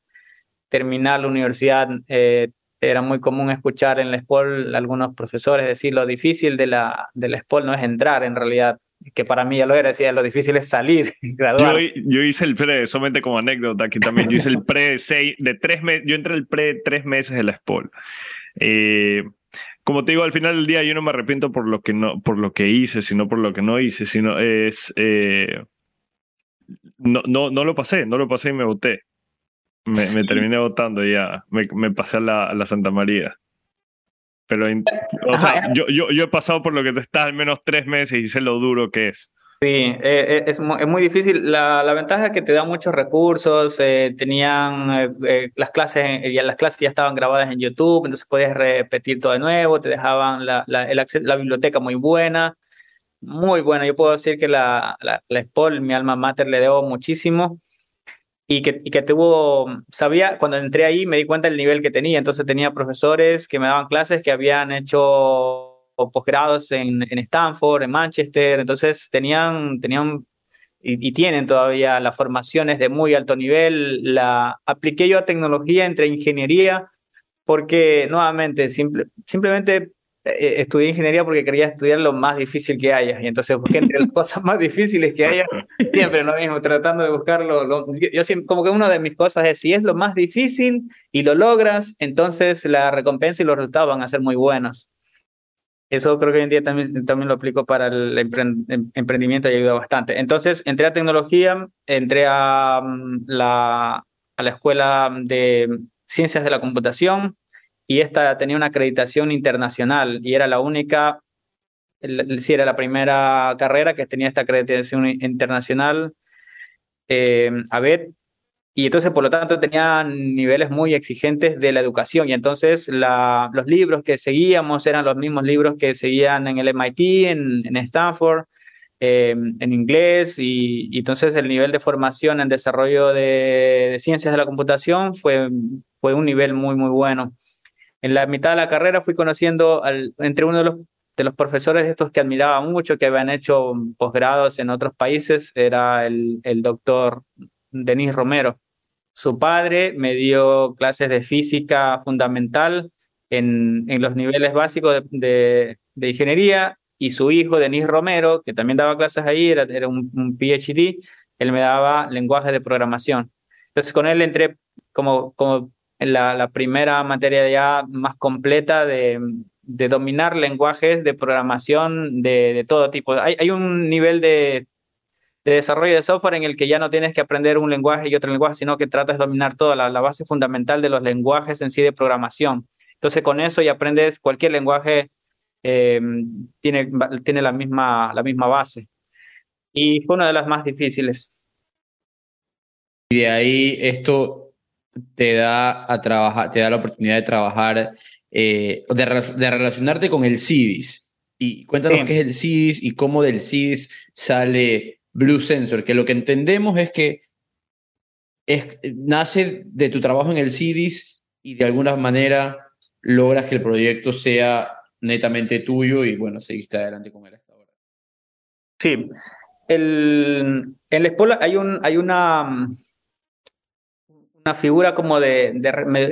terminar la universidad, eh, era muy común escuchar en la SPOL algunos profesores decir lo difícil de la, de la SPOL no es entrar en realidad, que para mí ya lo era, decía, lo difícil es salir, graduar. <laughs> Yo, yo, hice el pre, solamente como anécdota aquí también, yo hice el pre de seis, de tres meses, yo entré el pre de tres meses de la SPOL. Eh, como te digo, al final del día yo no me arrepiento por lo que no, por lo que hice, sino por lo que no hice, sino es eh, no, no, no lo pasé, no lo pasé y me voté. Me, me terminé votando ya, me, me pasé a la, a la, Santa María. Pero, o sea, yo, yo, yo he pasado por lo que te está al menos tres meses y sé lo duro que es. Sí, eh, es, es, muy difícil. La, la, ventaja es que te da muchos recursos. Eh, tenían eh, eh las clases, ya las clases ya estaban grabadas en YouTube, entonces podías repetir todo de nuevo. Te dejaban la, la, el acceso, la biblioteca muy buena, muy buena. Yo puedo decir que la, la, la SPOL, mi alma mater, le debo muchísimo y que, y que tuvo, sabía, cuando entré ahí me di cuenta del nivel que tenía, entonces tenía profesores que me daban clases que habían hecho posgrados en, en Stanford, en Manchester, entonces tenían, tenían y, y, tienen todavía las formaciones de muy alto nivel, la apliqué yo a tecnología entre ingeniería, porque nuevamente, simple, simplemente eh, estudié ingeniería porque quería estudiar lo más difícil que haya. Y entonces busqué entre las <laughs> cosas más difíciles que haya, siempre lo mismo, tratando de buscarlo. Lo, yo siempre, como que una de mis cosas es, si es lo más difícil y lo logras, entonces la recompensa y los resultados van a ser muy buenos. Eso creo que hoy en día también, también lo aplico para el em, emprendimiento y ayuda bastante. Entonces, entré a tecnología, entré a mm, la, a la escuela de ciencias de la computación y esta tenía una acreditación internacional y era la única, sí, era la primera carrera que tenía esta acreditación internacional. Eh, a ver, y entonces, por lo tanto, tenía niveles muy exigentes de la educación. Y entonces los libros que seguíamos eran los mismos libros que seguían en el MIT, en, Stanford, eh, en inglés. Y, entonces el nivel de formación en desarrollo de, ciencias de la computación fue, fue un nivel muy, muy bueno. En la mitad de la carrera fui conociendo entre uno de los, de los profesores estos que admiraba mucho, que habían hecho posgrados en otros países, era el, el doctor Denis Romero. Su padre me dio clases de física fundamental en, en los niveles básicos de, de, ingeniería y su hijo, Denis Romero, que también daba clases ahí, era, era un, PhD, él me daba lenguaje de programación. Entonces con él entré como, como la, la primera materia ya más completa de, de dominar lenguajes de programación de, de todo tipo. Hay, hay, un nivel de de desarrollo de software en el que ya no tienes que aprender un lenguaje y otro lenguaje, sino que tratas de dominar toda la, base fundamental de los lenguajes en sí de programación. Entonces con eso ya aprendes cualquier lenguaje, eh, tiene, tiene la, misma, la misma base. Y fue una de las más difíciles. Y de ahí esto te da, a trabajar, te da la oportunidad de trabajar, eh, de, de, relacionarte con el CIDIS. Y cuéntanos qué es el CIDIS y cómo del CIDIS sale Blue Sensor, que lo que entendemos es que es, nace de tu trabajo en el CIDIS y de alguna manera logras que el proyecto sea netamente tuyo y bueno, seguiste adelante con él hasta ahora. Sí, el, en la escuela hay, un, hay una, una figura como de,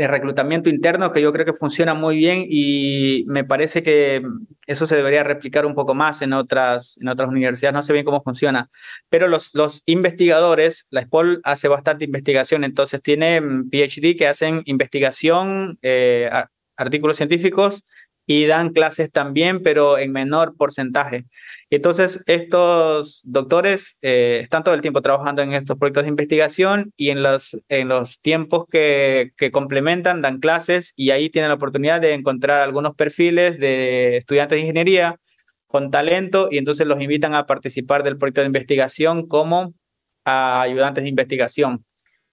reclutamiento interno que yo creo que funciona muy bien y me parece que eso se debería replicar un poco más en otras, en otras universidades. No sé bien cómo funciona, pero los, los investigadores, la SPOL hace bastante investigación, entonces tiene PhD que hacen investigación, eh, artículos científicos y dan clases también, pero en menor porcentaje. Entonces, estos doctores eh, están todo el tiempo trabajando en estos proyectos de investigación y en los, en los tiempos que, que complementan dan clases y ahí tienen la oportunidad de encontrar algunos perfiles de estudiantes de ingeniería con talento y entonces los invitan a participar del proyecto de investigación como ayudantes de investigación.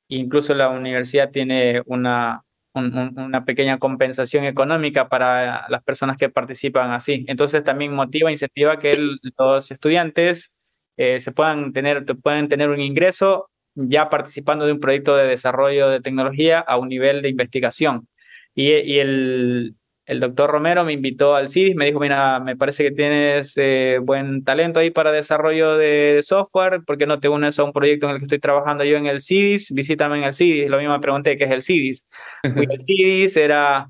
Incluso la universidad tiene una, una pequeña compensación económica para las personas que participan así. Entonces también motiva, incentiva que los estudiantes eh, se puedan tener, pueden tener un ingreso ya participando de un proyecto de desarrollo de tecnología a un nivel de investigación. Y el, el doctor Romero me invitó al CIDIS, me dijo, mira, me parece que tienes eh, buen talento ahí para desarrollo de software, ¿por qué no te unes a un proyecto en el que estoy trabajando yo en el CIDIS? Visítame en el CIDIS. Lo mismo me pregunté, ¿qué es el CIDIS? <laughs> Al CIDIS, era...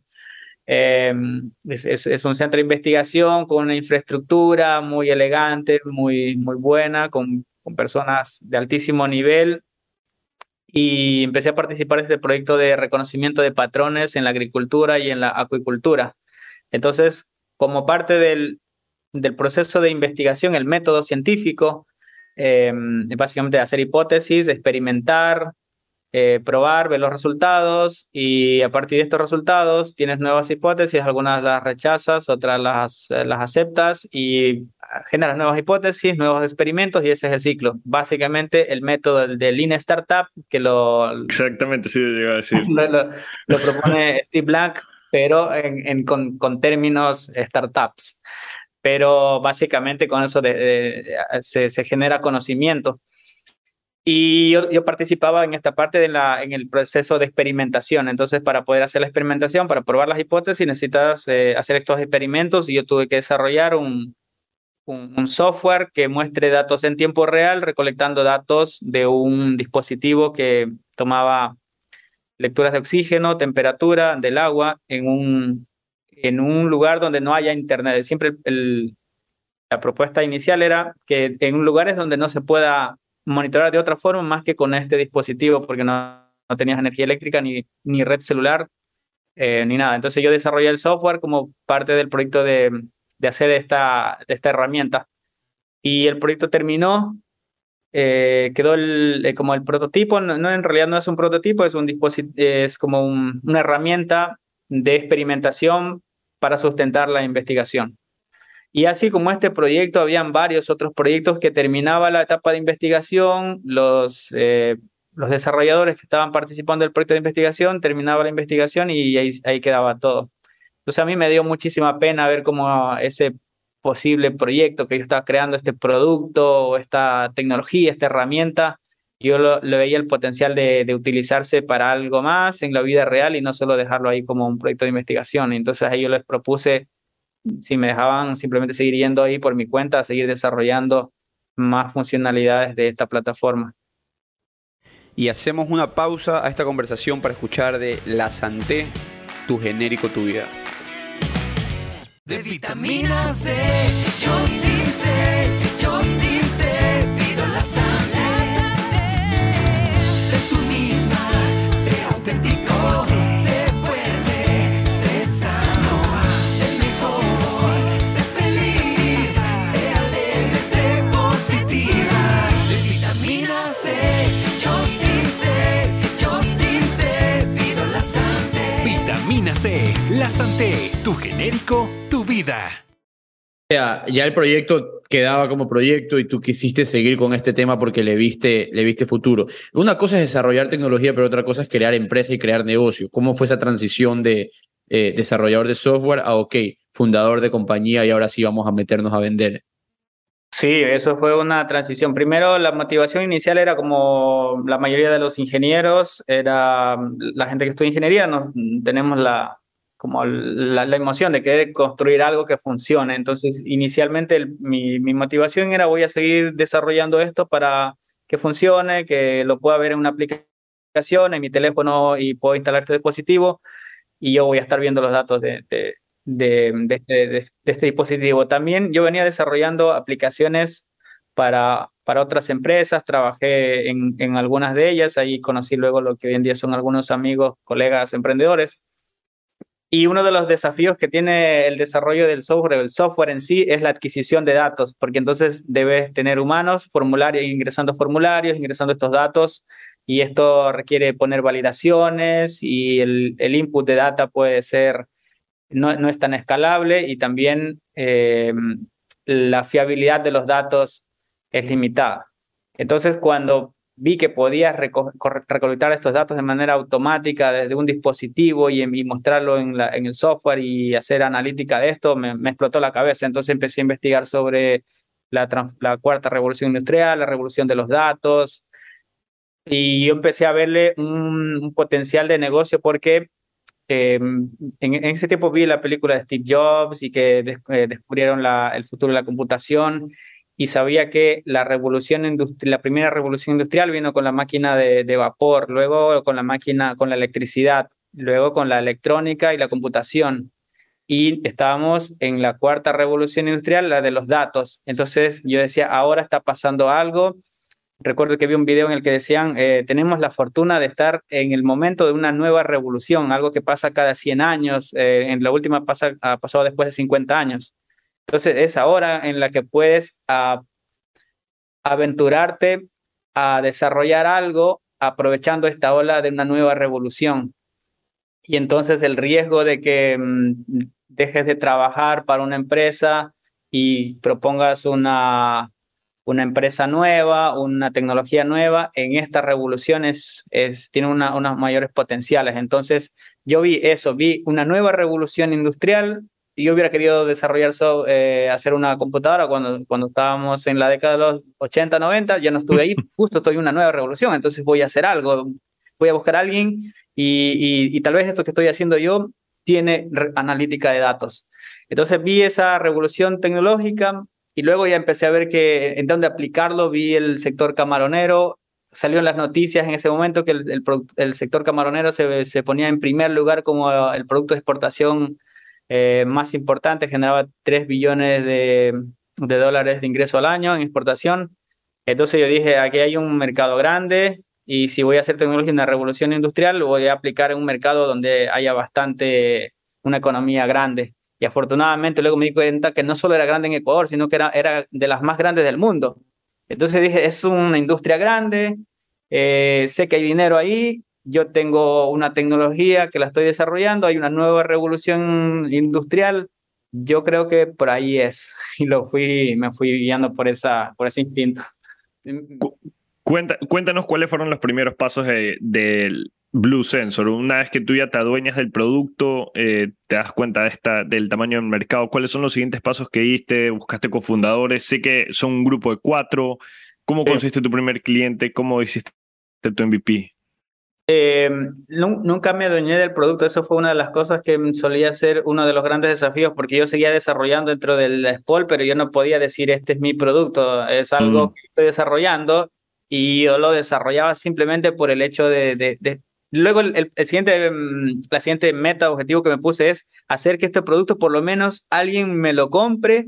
Em, es, es, un centro de investigación con una infraestructura muy elegante, muy, muy buena, con, con personas de altísimo nivel y empecé a participar en este proyecto de reconocimiento de patrones en la agricultura y en la acuicultura. Entonces, como parte del, del proceso de investigación, el método científico, eh, básicamente hacer hipótesis, experimentar, eh, probar, ver los resultados y a partir de estos resultados tienes nuevas hipótesis, algunas las rechazas, otras las, las aceptas y generas nuevas hipótesis, nuevos experimentos y ese es el ciclo. Básicamente el método de Lean Startup que lo... Exactamente, sí, llega a decir. <laughs> Lo, propone Steve Black, pero en, en con, con, términos startups. Pero básicamente con eso se, se genera conocimiento. Y yo, yo, participaba en esta parte de la, en el proceso de experimentación. Entonces, para poder hacer la experimentación, para probar las hipótesis, necesitas eh, hacer estos experimentos y yo tuve que desarrollar un, un, un, software que muestre datos en tiempo real, recolectando datos de un dispositivo que tomaba lecturas de oxígeno, temperatura del agua en un, en un lugar donde no haya internet. Siempre el, la propuesta inicial era que en lugares donde no se pueda monitorar de otra forma más que con este dispositivo, porque no, no tenías energía eléctrica ni, ni red celular eh, ni nada. Entonces yo desarrollé el software como parte del proyecto de, de hacer esta, esta herramienta. Y el proyecto terminó, eh, quedó el, como el prototipo, no, en realidad no es un prototipo, es, un es como una herramienta de experimentación para sustentar la investigación. Y así como este proyecto, habían varios otros proyectos que terminaba la etapa de investigación, los, eh, los desarrolladores que estaban participando del proyecto de investigación, terminaba la investigación y ahí, ahí quedaba todo. Entonces a mí me dio muchísima pena ver cómo ese posible proyecto que yo estaba creando, este producto, esta tecnología, esta herramienta, yo lo, veía el potencial de, de, utilizarse para algo más en la vida real y no solo dejarlo ahí como un proyecto de investigación. Entonces ahí yo les propuse si me dejaban simplemente seguir yendo ahí por mi cuenta, a seguir desarrollando más funcionalidades de esta plataforma. Y hacemos una pausa a esta conversación para escuchar de La Santé, tu genérico, tu vida. De vitamina C, yo sí sé, yo sí sé, pido la Santé. Sé tú misma, sé auténtico, sé La Santé, tu genérico, tu vida. Ya, ya el proyecto quedaba como proyecto y tú quisiste seguir con este tema porque le viste, le viste futuro. Una cosa es desarrollar tecnología, pero otra cosa es crear empresa y crear negocio. ¿Cómo fue esa transición de eh, desarrollador de software a, ok, fundador de compañía y ahora sí vamos a meternos a vender? Sí, eso fue una transición. Primero, la motivación inicial era como la mayoría de los ingenieros, era la gente que estudia ingeniería, nos, tenemos la, como la, la, emoción de querer construir algo que funcione. Entonces, inicialmente el, mi, mi, motivación era voy a seguir desarrollando esto para que funcione, que lo pueda ver en una aplicación, en mi teléfono y puedo instalar este dispositivo y yo voy a estar viendo los datos de, de, este, de, este, dispositivo. También yo venía desarrollando aplicaciones para, para otras empresas, trabajé en, en algunas de ellas, ahí conocí luego lo que hoy en día son algunos amigos, colegas emprendedores y uno de los desafíos que tiene el desarrollo del software, el software en sí, es la adquisición de datos, porque entonces debes tener humanos, formularios, ingresando formularios, ingresando estos datos, y esto requiere poner validaciones y el, el input de data puede ser, no, no es tan escalable y también eh, la fiabilidad de los datos es limitada. Entonces, cuando vi que podías recolectar estos datos de manera automática desde un dispositivo y, mostrarlo en, el software y hacer analítica de esto, me, explotó la cabeza. Entonces empecé a investigar sobre la, cuarta revolución industrial, la revolución de los datos, y yo empecé a verle un potencial de negocio porque eh, en, en, ese tiempo vi la película de Steve Jobs y que eh, descubrieron la, el futuro de la computación y sabía que la revolución la primera revolución industrial vino con la máquina de, de, vapor, luego con la máquina, con la electricidad, luego con la electrónica y la computación. Y estábamos en la cuarta revolución industrial, la de los datos. Entonces yo decía, ahora está pasando algo. Recuerdo que vi un video en el que decían, eh, tenemos la fortuna de estar en el momento de una nueva revolución, algo que pasa cada 100 años, eh, en la última pasa, ha pasado después de 50 años. Entonces es ahora en la que puedes aventurarte a desarrollar algo aprovechando esta ola de una nueva revolución. Y entonces el riesgo de que mmm, dejes de trabajar para una empresa y propongas una, una empresa nueva, una tecnología nueva, en esta revolución es, es, tiene una, unos mayores potenciales. Entonces yo vi eso, vi una nueva revolución industrial yo hubiera querido desarrollar, so, eh, hacer una computadora cuando, cuando estábamos en la década de los 80, 90, ya no estuve ahí, <laughs> justo estoy en una nueva revolución, entonces voy a hacer algo, voy a buscar a alguien y, y, y tal vez esto que estoy haciendo yo tiene analítica de datos. Entonces vi esa revolución tecnológica y luego ya empecé a ver que en dónde aplicarlo, vi el sector camaronero, salió en las noticias en ese momento que el, el, sector camaronero se, se ponía en primer lugar como el producto de exportación eh, más importante, generaba 3 billones de, de, dólares de ingreso al año en exportación. Entonces yo dije, aquí hay un mercado grande y si voy a hacer tecnología en una revolución industrial, lo voy a aplicar en un mercado donde haya bastante, una economía grande. Y afortunadamente luego me di cuenta que no solo era grande en Ecuador, sino que era, era de las más grandes del mundo. Entonces dije, es una industria grande, eh, sé que hay dinero ahí, yo tengo una tecnología que la estoy desarrollando, hay una nueva revolución industrial, yo creo que por ahí es. <laughs> Y lo fui, me fui guiando por, esa, por ese instinto. Cuenta- cuéntanos cuáles fueron los primeros pasos de- del Blue Sensor. Una vez que tú ya te adueñas del producto, eh, te das cuenta de esta, del tamaño del mercado. ¿Cuáles son los siguientes pasos que diste? ¿Buscaste cofundadores? Sé que son un grupo de cuatro. ¿Cómo Sí. conseguiste tu primer cliente? ¿Cómo hiciste tu MVP? Eh, nu- nunca me adueñé del producto, eso fue una de las cosas que solía ser uno de los grandes desafíos, porque yo seguía desarrollando dentro del SPOL, pero yo no podía decir este es mi producto, es algo Mm. que estoy desarrollando y yo lo desarrollaba simplemente por el hecho de... de- de- Luego el, el- siguiente, mm, la siguiente meta objetivo que me puse es hacer que este producto por lo menos alguien me lo compre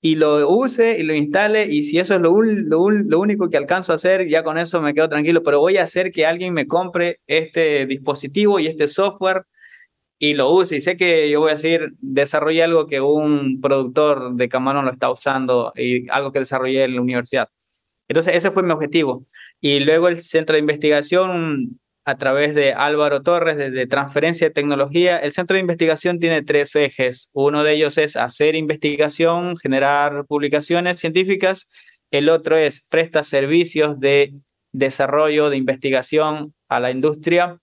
y lo use y lo instale y si eso es lo, ul- lo, ul- lo único que alcanzo a hacer, ya con eso me quedo tranquilo, pero voy a hacer que alguien me compre este dispositivo y este software y lo use y sé que yo voy a decir, desarrollé algo que un productor de camarón lo está usando y algo que desarrollé en la universidad. Entonces ese fue mi objetivo. Y luego el centro de investigación a través de Álvaro Torres, de, de transferencia de tecnología. El centro de investigación tiene tres ejes. Uno de ellos es hacer investigación, generar publicaciones científicas. El otro es presta servicios de desarrollo, de investigación a la industria.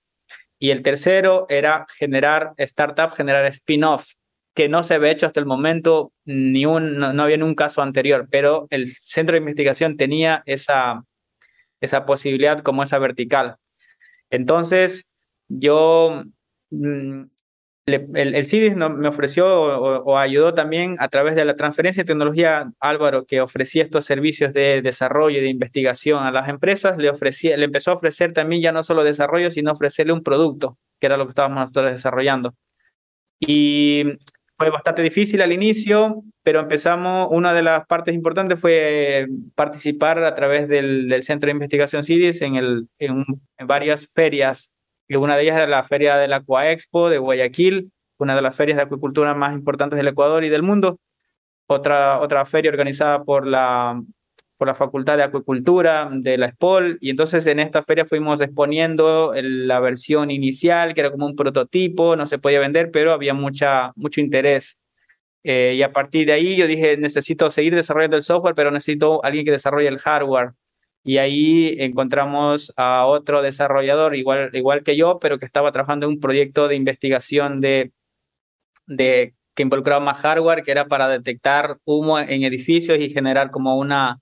Y el tercero era generar startup, generar spin-off, que no se había hecho hasta el momento, ni un, no, no había ni un caso anterior, pero el centro de investigación tenía esa, esa posibilidad como esa vertical. Entonces, yo, mm, el, el CIDIS me ofreció o, ayudó también a través de la transferencia de tecnología, Álvaro, que ofrecía estos servicios de desarrollo y de investigación a las empresas, le, ofrecía, le empezó a ofrecer también ya no solo desarrollo, sino ofrecerle un producto, que era lo que estábamos desarrollando. Y fue bastante difícil al inicio, pero empezamos, una de las partes importantes fue participar a través del, Centro de Investigación CIDIS en, el, en, varias ferias. Y una de ellas era la Feria del Aquaexpo de Guayaquil, una de las ferias de acuicultura más importantes del Ecuador y del mundo. Otra, otra feria organizada por la, por la Facultad de Acuicultura de la SPOL. Y entonces en esta feria fuimos exponiendo el- la versión inicial, que era como un prototipo, no se podía vender, pero había mucha, mucho interés. Eh, y a partir de ahí yo dije, necesito seguir desarrollando el software, pero necesito alguien que desarrolle el hardware. Y ahí encontramos a otro desarrollador, igual, igual que yo, pero que estaba trabajando en un proyecto de investigación de, de, que involucraba más hardware, que era para detectar humo en edificios y generar como una,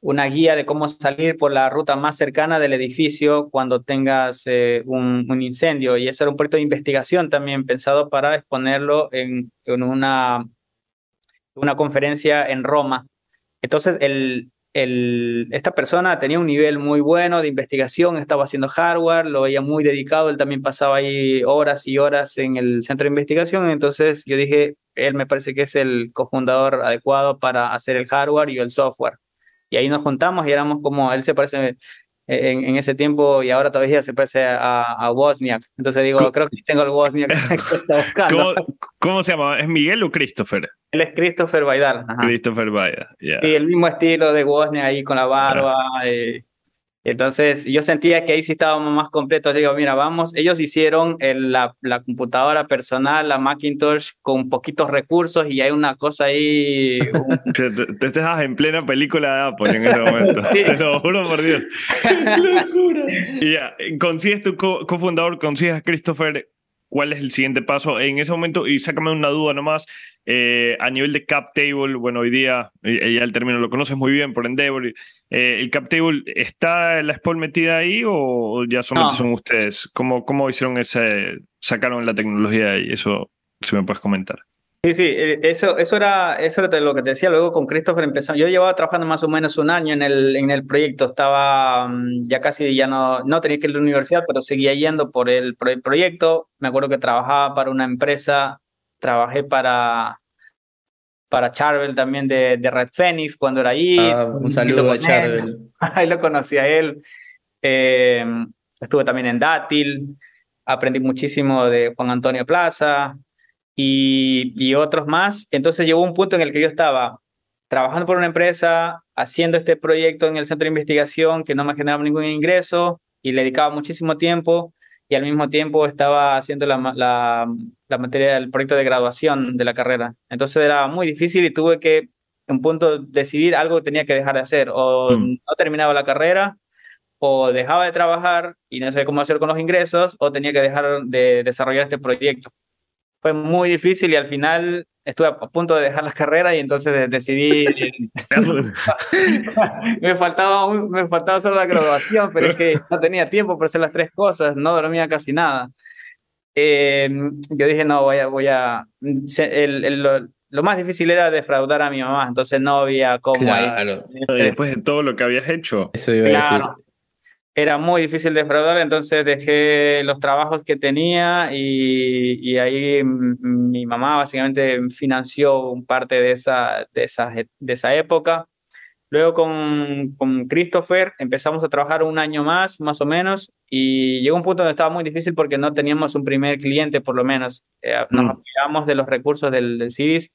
una guía de cómo salir por la ruta más cercana del edificio cuando tengas eh, un, incendio. Y eso era un proyecto de investigación también pensado para exponerlo en, en una, una conferencia en Roma. Entonces, el, el, esta persona tenía un nivel muy bueno de investigación, estaba haciendo hardware, lo veía muy dedicado, él también pasaba ahí horas y horas en el centro de investigación, entonces yo dije, él me parece que es el cofundador adecuado para hacer el hardware y el software. Y ahí nos juntamos y éramos como, él se parece en, en ese tiempo y ahora todavía se parece a, a Wozniak. Entonces digo, creo que tengo el Wozniak. <laughs> ¿Cómo, cómo se llama? ¿Es Miguel o Christopher? Él es Christopher Baidal. ajá. Christopher Baida. ya. Sí, el mismo estilo de Wozniak ahí con la barba. eh, entonces yo sentía que ahí sí estábamos más completos. Digo, mira, vamos, ellos hicieron el- la, la computadora personal, la Macintosh, con poquitos recursos y hay una cosa ahí. un- <laughs> Te, te estás en plena película de Apple en ese momento. <laughs> Sí. Te lo juro por Dios. <laughs> Y ya, consigues tu co- cofundador, consigues a Christopher. ¿Cuál es el siguiente paso en ese momento? Y sácame una duda nomás. eh, a nivel de cap table, bueno, hoy día eh, ya el término lo conoces muy bien por Endeavor. eh, ¿El cap table está la Spol metida ahí o ya solamente No. son ustedes? ¿Cómo, ¿Cómo hicieron ese, sacaron la tecnología ahí? Eso, si me puedes comentar. Sí, sí, eh, eso, eso era, eso era lo que te decía. Luego con Christopher empezó. Yo llevaba trabajando más o menos un año en el, en el proyecto. Estaba mm, ya casi, ya no, no tenía que ir a la universidad, pero seguía yendo por el, por el proyecto. Me acuerdo que trabajaba para una empresa, trabajé para, para Charvel también de, de Red Phoenix cuando era ahí. Ah, un saludo a Charvel. <laughs> Ahí lo conocí a él. Eh, estuve también en Dátil. Aprendí muchísimo de Juan Antonio Plaza. Y, y otros más. Entonces llegó un punto en el que yo estaba trabajando por una empresa, haciendo este proyecto en el centro de investigación que no me generaba ningún ingreso y le dedicaba muchísimo tiempo y al mismo tiempo estaba haciendo la, la, la materia del proyecto de graduación de la carrera. Entonces era muy difícil y tuve que, en un punto, decidir algo que tenía que dejar de hacer. O Mm. no terminaba la carrera, o dejaba de trabajar y no sé cómo hacer con los ingresos, o tenía que dejar de desarrollar este proyecto. Fue muy difícil y al final estuve a punto de dejar la carrera y entonces de- decidí <laughs> me faltaba un- me faltaba solo la graduación, pero es que no tenía tiempo para hacer las tres cosas, no dormía casi nada. Eh, yo dije, no, voy a, voy a, el- el- lo, lo más difícil era defraudar a mi mamá, entonces no había cómo. Claro, Después de todo lo que habías hecho. eso iba a decir. Era muy difícil defraudar, entonces dejé los trabajos que tenía y, y ahí mi mamá básicamente financió parte de esa, de esa, de esa época. Luego con, con Christopher empezamos a trabajar un año más, más o menos, y llegó un punto donde estaba muy difícil porque no teníamos un primer cliente, por lo menos. Eh, nos Mm. de los recursos del, del CIDIS,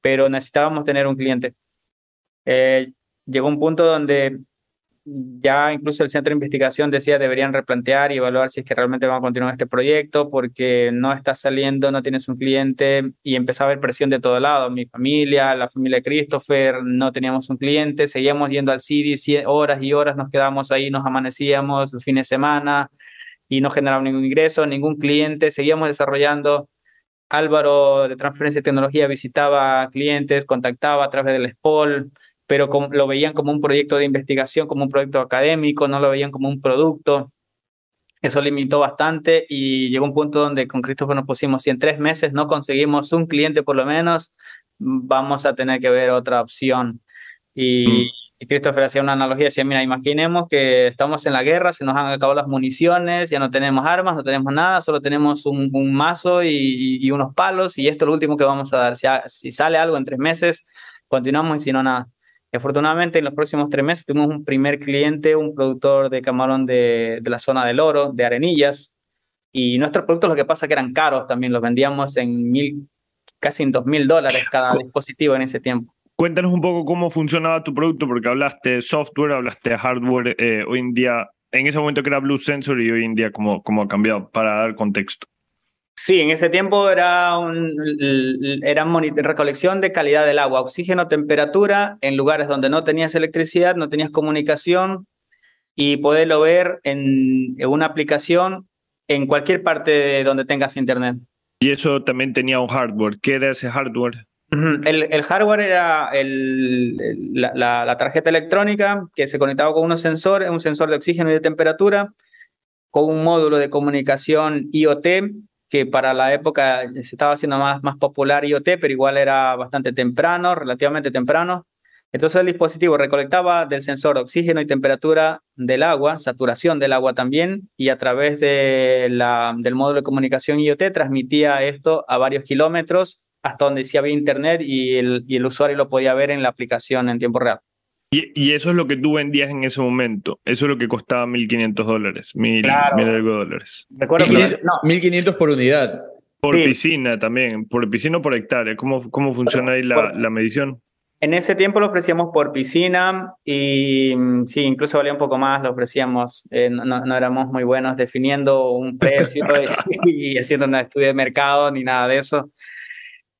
pero necesitábamos tener un cliente. Eh, llegó un punto donde ya incluso el centro de investigación decía deberían replantear y evaluar si es que realmente van a continuar este proyecto porque no está saliendo, no tienes un cliente y empezaba a haber presión de todo lado. Mi familia, la familia de Christopher, no teníamos un cliente, seguíamos yendo al CD horas y horas, nos quedábamos ahí, nos amanecíamos los fines de semana y no generaba ningún ingreso, ningún cliente, seguíamos desarrollando. Álvaro de Transferencia y Tecnología visitaba clientes, contactaba a través del SPOL, pero como- lo veían como un proyecto de investigación, como un proyecto académico, no lo veían como un producto. Eso limitó bastante y llegó un punto donde con Christopher nos pusimos, si en tres meses no conseguimos un cliente por lo menos, vamos a tener que ver otra opción. Y, y Christopher hacía una analogía, decía, mira, imaginemos que estamos en la guerra, se nos han acabado las municiones, ya no tenemos armas, no tenemos nada, solo tenemos un, un mazo y, y- y unos palos y esto es lo último que vamos a dar. Si, si sale algo en tres meses, continuamos y si no, nada. Afortunadamente, en los próximos tres meses tuvimos un primer cliente, un productor de camarón de, de la zona del Oro, de Arenillas. Y nuestros productos lo que pasa es que eran caros también, los vendíamos en mil, casi en dos mil dólares cada dispositivo en ese tiempo. Cuéntanos un poco cómo funcionaba tu producto, porque hablaste de software, hablaste de hardware. eh, hoy en día, en ese momento que era Blue Sensor y hoy en día, ¿cómo, cómo ha cambiado? Para dar contexto. Sí, en ese tiempo era, un, era recolección de calidad del agua, oxígeno, temperatura, en lugares donde no tenías electricidad, no tenías comunicación y poderlo ver en, en una aplicación en cualquier parte de donde tengas internet. Y eso también tenía un hardware. ¿Qué era ese hardware? El, el hardware era el- el- la, la- la tarjeta electrónica que se conectaba con unos sensores, un sensor de oxígeno y de temperatura, con un módulo de comunicación IoT, que para la época se estaba haciendo más, más popular IoT, pero igual era bastante temprano, relativamente temprano. Entonces el dispositivo recolectaba del sensor oxígeno y temperatura del agua, saturación del agua también, y a través de la, del módulo de comunicación IoT transmitía esto a varios kilómetros hasta donde sí había internet y el, y el usuario lo podía ver en la aplicación en tiempo real. Y, y eso es lo que tú vendías en ese momento. Eso es lo que costaba 1.500 dólares, mil, Claro. mil algo dólares. Recuerdo que 1500, no, 1500 por unidad. Por Sí. piscina también, por piscina o por hectárea. ¿Cómo, cómo funciona ahí la, por- la medición? En ese tiempo lo ofrecíamos por piscina y mm, sí, incluso valía un poco más, lo ofrecíamos, eh, no, no- éramos muy buenos definiendo un <laughs> precio y, y haciendo un estudio de mercado ni nada de eso.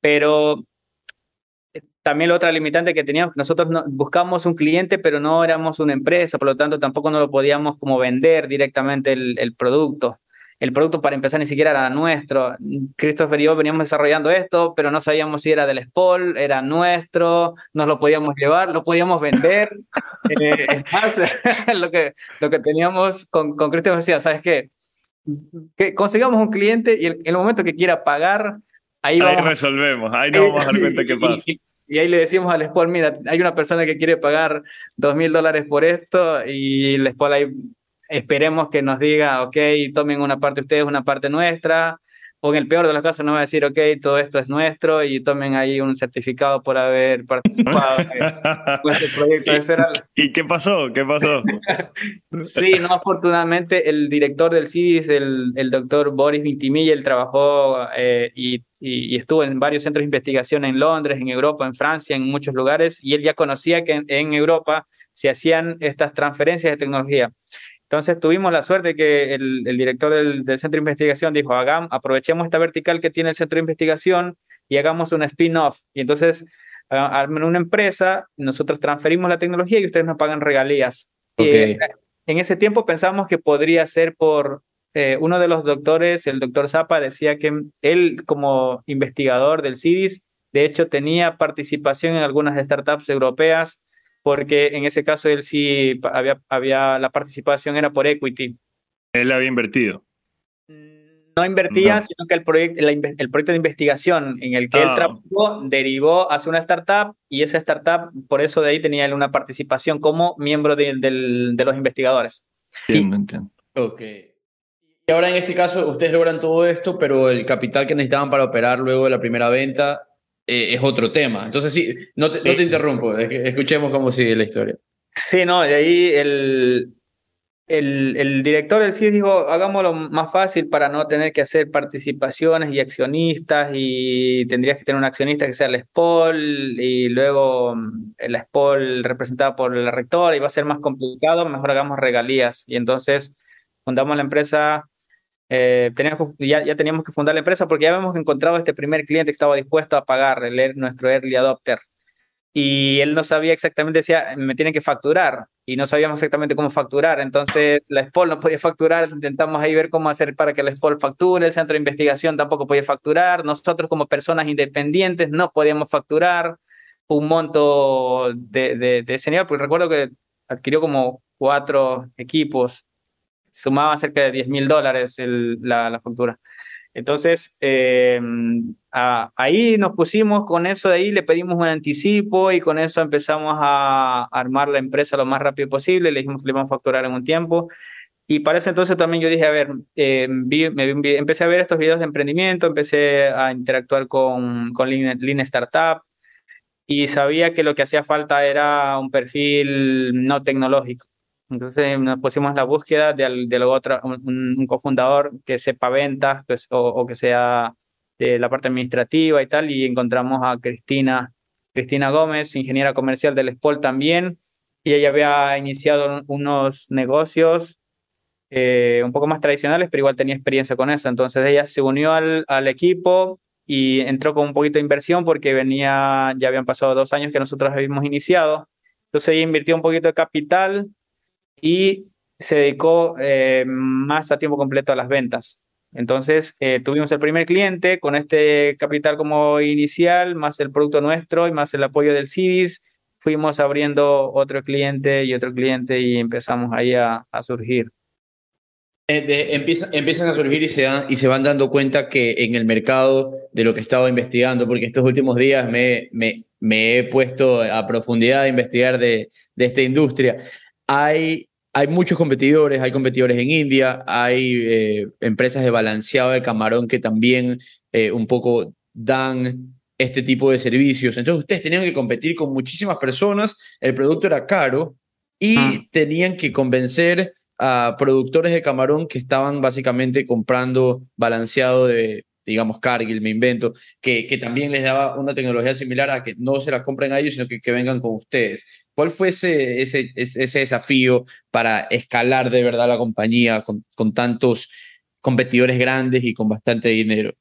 Pero también la otra limitante que teníamos, nosotros no, buscamos un cliente, pero no éramos una empresa, por lo tanto tampoco no lo podíamos como vender directamente el, el producto. El producto para empezar ni siquiera era nuestro. Christopher y yo veníamos desarrollando esto, pero no sabíamos si era del Spol, era nuestro, nos lo podíamos llevar, lo podíamos vender. <laughs> Eh, es más, <laughs> lo, que, lo que teníamos con, con Christopher decía, ¿sabes qué? Que consigamos un cliente y el, el momento que quiera pagar, ahí Ahí vamos a resolvemos, ahí nos vamos a dar cuenta <laughs> qué pasa. Y, y ahí le decimos al Spol, mira, hay una persona que quiere pagar dos mil dólares por esto y el Spol ahí esperemos que nos diga, ok, tomen una parte ustedes, una parte nuestra, o en el peor de los casos, no va a decir, ok, todo esto es nuestro y tomen ahí un certificado por haber participado en este <laughs> proyecto. Era el- ¿Y qué pasó? ¿Qué pasó? <laughs> Sí, no, afortunadamente el director del CIDIS, el, el doctor Boris Vintimilla, él trabajó eh, y, y- y estuvo en varios centros de investigación en Londres, en Europa, en Francia, en muchos lugares, y él ya conocía que en, en Europa se hacían estas transferencias de tecnología. Entonces tuvimos la suerte que el, el director del, del centro de investigación dijo, hagamos, aprovechemos esta vertical que tiene el centro de investigación y hagamos un spin-off. Y entonces armen una empresa, nosotros transferimos la tecnología y ustedes nos pagan regalías. Eh, en ese tiempo pensamos que podría ser por eh, uno de los doctores, el doctor Zapa, decía que él como investigador del CIDIS, de hecho tenía participación en algunas startups europeas, porque en ese caso él sí había, había la participación era por equity. Él había invertido. No invertía, No. sino que el, proyecto el proyecto de investigación en el que él Ah. trabajó derivó hacia una startup y esa startup, por eso de ahí tenía él una participación como miembro de, del- de los investigadores. Entiendo, entiendo. Ok. Y ahora en este caso, ustedes logran todo esto, pero el capital que necesitaban para operar luego de la primera venta eh, es otro tema. Entonces, sí, no te, no Sí. te interrumpo, escuchemos cómo sigue la historia. Sí, no, de ahí el, el, el director del CID dijo, hagámoslo más fácil para no tener que hacer participaciones y accionistas y tendrías que tener un accionista que sea el SPOL y luego mm, el SPOL representado por la rectora y va a ser más complicado, mejor hagamos regalías. Y entonces fundamos la empresa, eh, teníamos, ya, ya teníamos que fundar la empresa porque ya habíamos encontrado este primer cliente que estaba dispuesto a pagar, el, ear- nuestro early adopter. Y él no sabía exactamente, decía, me tienen que facturar, y no sabíamos exactamente cómo facturar, entonces la SPOL no podía facturar, intentamos ahí ver cómo hacer para que la SPOL facture, el centro de investigación tampoco podía facturar, nosotros como personas independientes no podíamos facturar un monto de, de, de ese nivel, porque recuerdo que adquirió como cuatro equipos, sumaba cerca de 10 mil dólares la, la factura. Entonces, eh, a- ahí nos pusimos con eso de ahí, le pedimos un anticipo y con eso empezamos a armar la empresa lo más rápido posible, le dijimos que le íbamos a facturar en un tiempo. Y para ese entonces también yo dije, a ver, eh, vi- me vi- empecé a ver estos videos de emprendimiento, empecé a interactuar con, con Lean, Lean Startup y sabía que lo que hacía falta era un perfil no tecnológico. Entonces nos pusimos la búsqueda de, de algo otro, un, un cofundador que sepa ventas pues, o, o que sea de la parte administrativa y tal, y encontramos a Cristina, Cristina Gómez, ingeniera comercial del SPOL también, y ella había iniciado un- unos negocios eh, un poco más tradicionales, pero igual tenía experiencia con eso. Entonces ella se unió al, al equipo y entró con un poquito de inversión porque venía, ya habían pasado dos años que nosotros habíamos iniciado. Entonces ella invirtió un poquito de capital y se dedicó eh, más a tiempo completo a las ventas. Entonces eh, tuvimos el primer cliente con este capital como inicial, más el producto nuestro y más el apoyo del CIDIS. Fuimos abriendo otro cliente y otro cliente y empezamos ahí a, a surgir. Eh, de- empieza- empiezan a surgir y se, dan- y se van dando cuenta que en el mercado de lo que estaba investigando, porque estos últimos días me, me, me he puesto a profundidad a investigar de, de esta industria, hay, hay muchos competidores, hay competidores en India, hay eh, empresas de balanceado de camarón que también eh, un poco dan este tipo de servicios. Entonces ustedes tenían que competir con muchísimas personas, el producto era caro y Ah. tenían que convencer a productores de camarón que estaban básicamente comprando balanceado de, digamos, Cargill, me invento, que, que también les daba una tecnología similar a que no se la compren a ellos, sino que, que vengan con ustedes. ¿Cuál fue ese, ese, ese desafío para escalar de verdad la compañía con, con tantos competidores grandes y con bastante dinero?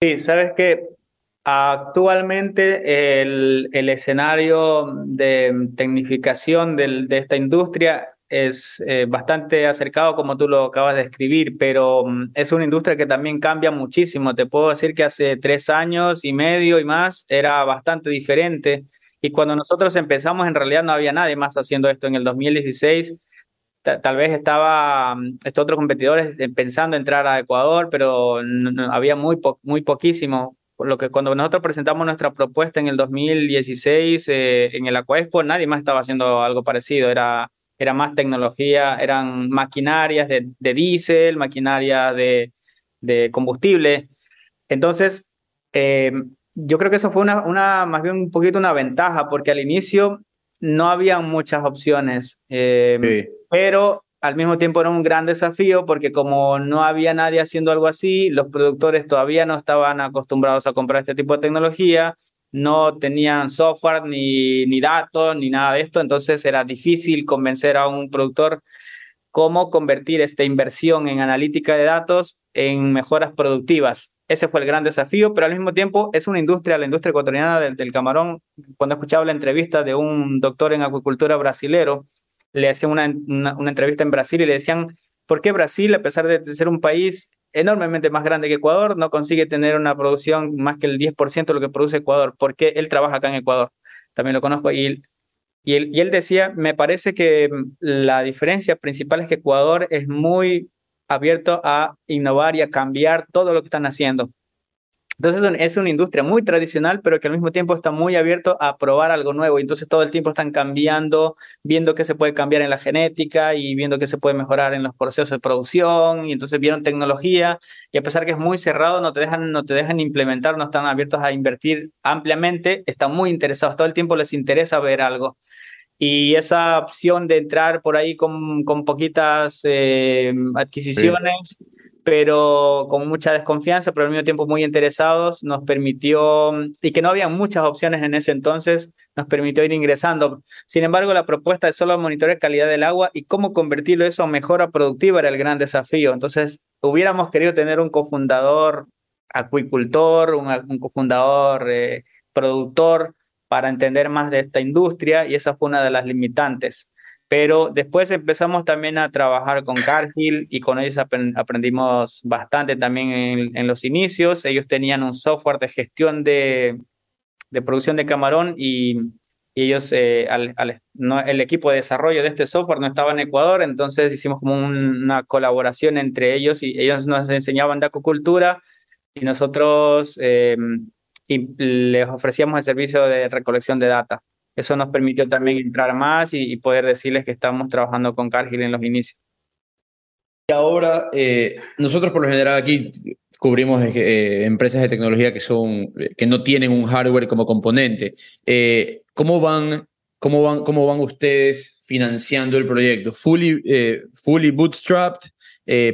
Sí, sabes que actualmente el, el escenario de tecnificación de esta industria es eh, bastante acercado como tú lo acabas de escribir, pero mm, es una industria que también cambia muchísimo. Te puedo decir que hace tres años y medio y más era bastante diferente. Y cuando nosotros empezamos, en realidad no había nadie más haciendo esto. En el 2016 ta- tal vez estaba mm, estos otros competidores eh, pensando entrar a Ecuador, pero no- había muy, po- muy poquísimo. Por lo que cuando nosotros presentamos nuestra propuesta en el 2016 eh, en el Aquaexpo, nadie más estaba haciendo algo parecido. Era, era más tecnología, eran maquinarias de, de diésel, maquinarias de, de combustible. Entonces, eh, yo creo que eso fue una, una, más bien un poquito una ventaja, porque al inicio no había muchas opciones, eh, Sí. pero al mismo tiempo era un gran desafío porque como no había nadie haciendo algo así, los productores todavía no estaban acostumbrados a comprar este tipo de tecnología, no tenían software ni, ni datos ni nada de esto, entonces era difícil convencer a un productor cómo convertir esta inversión en analítica de datos en mejoras productivas. Ese fue el gran desafío, pero al mismo tiempo es una industria, la industria ecuatoriana del, camarón. Cuando he escuchado la entrevista de un doctor en acuicultura brasilero, le hacían una, una entrevista en Brasil y le decían, ¿por qué Brasil, a pesar de ser un país enormemente más grande que Ecuador, no consigue tener una producción más que el 10% de lo que produce Ecuador? Porque él trabaja acá en Ecuador, también lo conozco, y y él, decía, me parece que mm, la diferencia principal es que Ecuador es muy abierto a innovar y a cambiar todo lo que están haciendo. Entonces es una industria muy tradicional, pero que al mismo tiempo está muy abierto a probar algo nuevo. Entonces todo el tiempo están cambiando, viendo qué se puede cambiar en la genética y viendo qué se puede mejorar en los procesos de producción. Y entonces vieron tecnología y a pesar que es muy cerrado, no te dejan, no te dejan implementar, no están abiertos a invertir ampliamente, están muy interesados. Todo el tiempo les interesa ver algo. Y esa opción de entrar por ahí con, con poquitas eh, adquisiciones, sí. Pero con mucha desconfianza, pero al mismo tiempo muy interesados, nos permitió, y que no había muchas opciones en ese entonces, nos permitió ir ingresando. Sin embargo, la propuesta de solo monitorear calidad del agua y cómo convertirlo eso a mejora productiva era el gran desafío. Entonces, hubiéramos querido tener un cofundador acuicultor, un, un cofundador eh, productor, para entender más de esta industria y esa fue una de las limitantes. Pero después empezamos también a trabajar con Cargill y con ellos aprendimos bastante también en, en los inicios. Ellos tenían un software de gestión de, de producción de camarón y, y ellos, eh, al, al, no, el equipo de desarrollo de este software no estaba en Ecuador, entonces hicimos como un, una colaboración entre ellos y ellos nos enseñaban de acuicultura y nosotros... Eh, y les ofrecíamos el servicio de recolección de data. Eso nos permitió también entrar más y, y poder decirles que estamos trabajando con Cargill en los inicios. Y ahora, eh, nosotros por lo general aquí cubrimos eh, empresas de tecnología que, son, que no tienen un hardware como componente. Eh, ¿cómo, van, cómo, van, ¿Cómo van ustedes financiando el proyecto? ¿Fully, fully bootstrapped?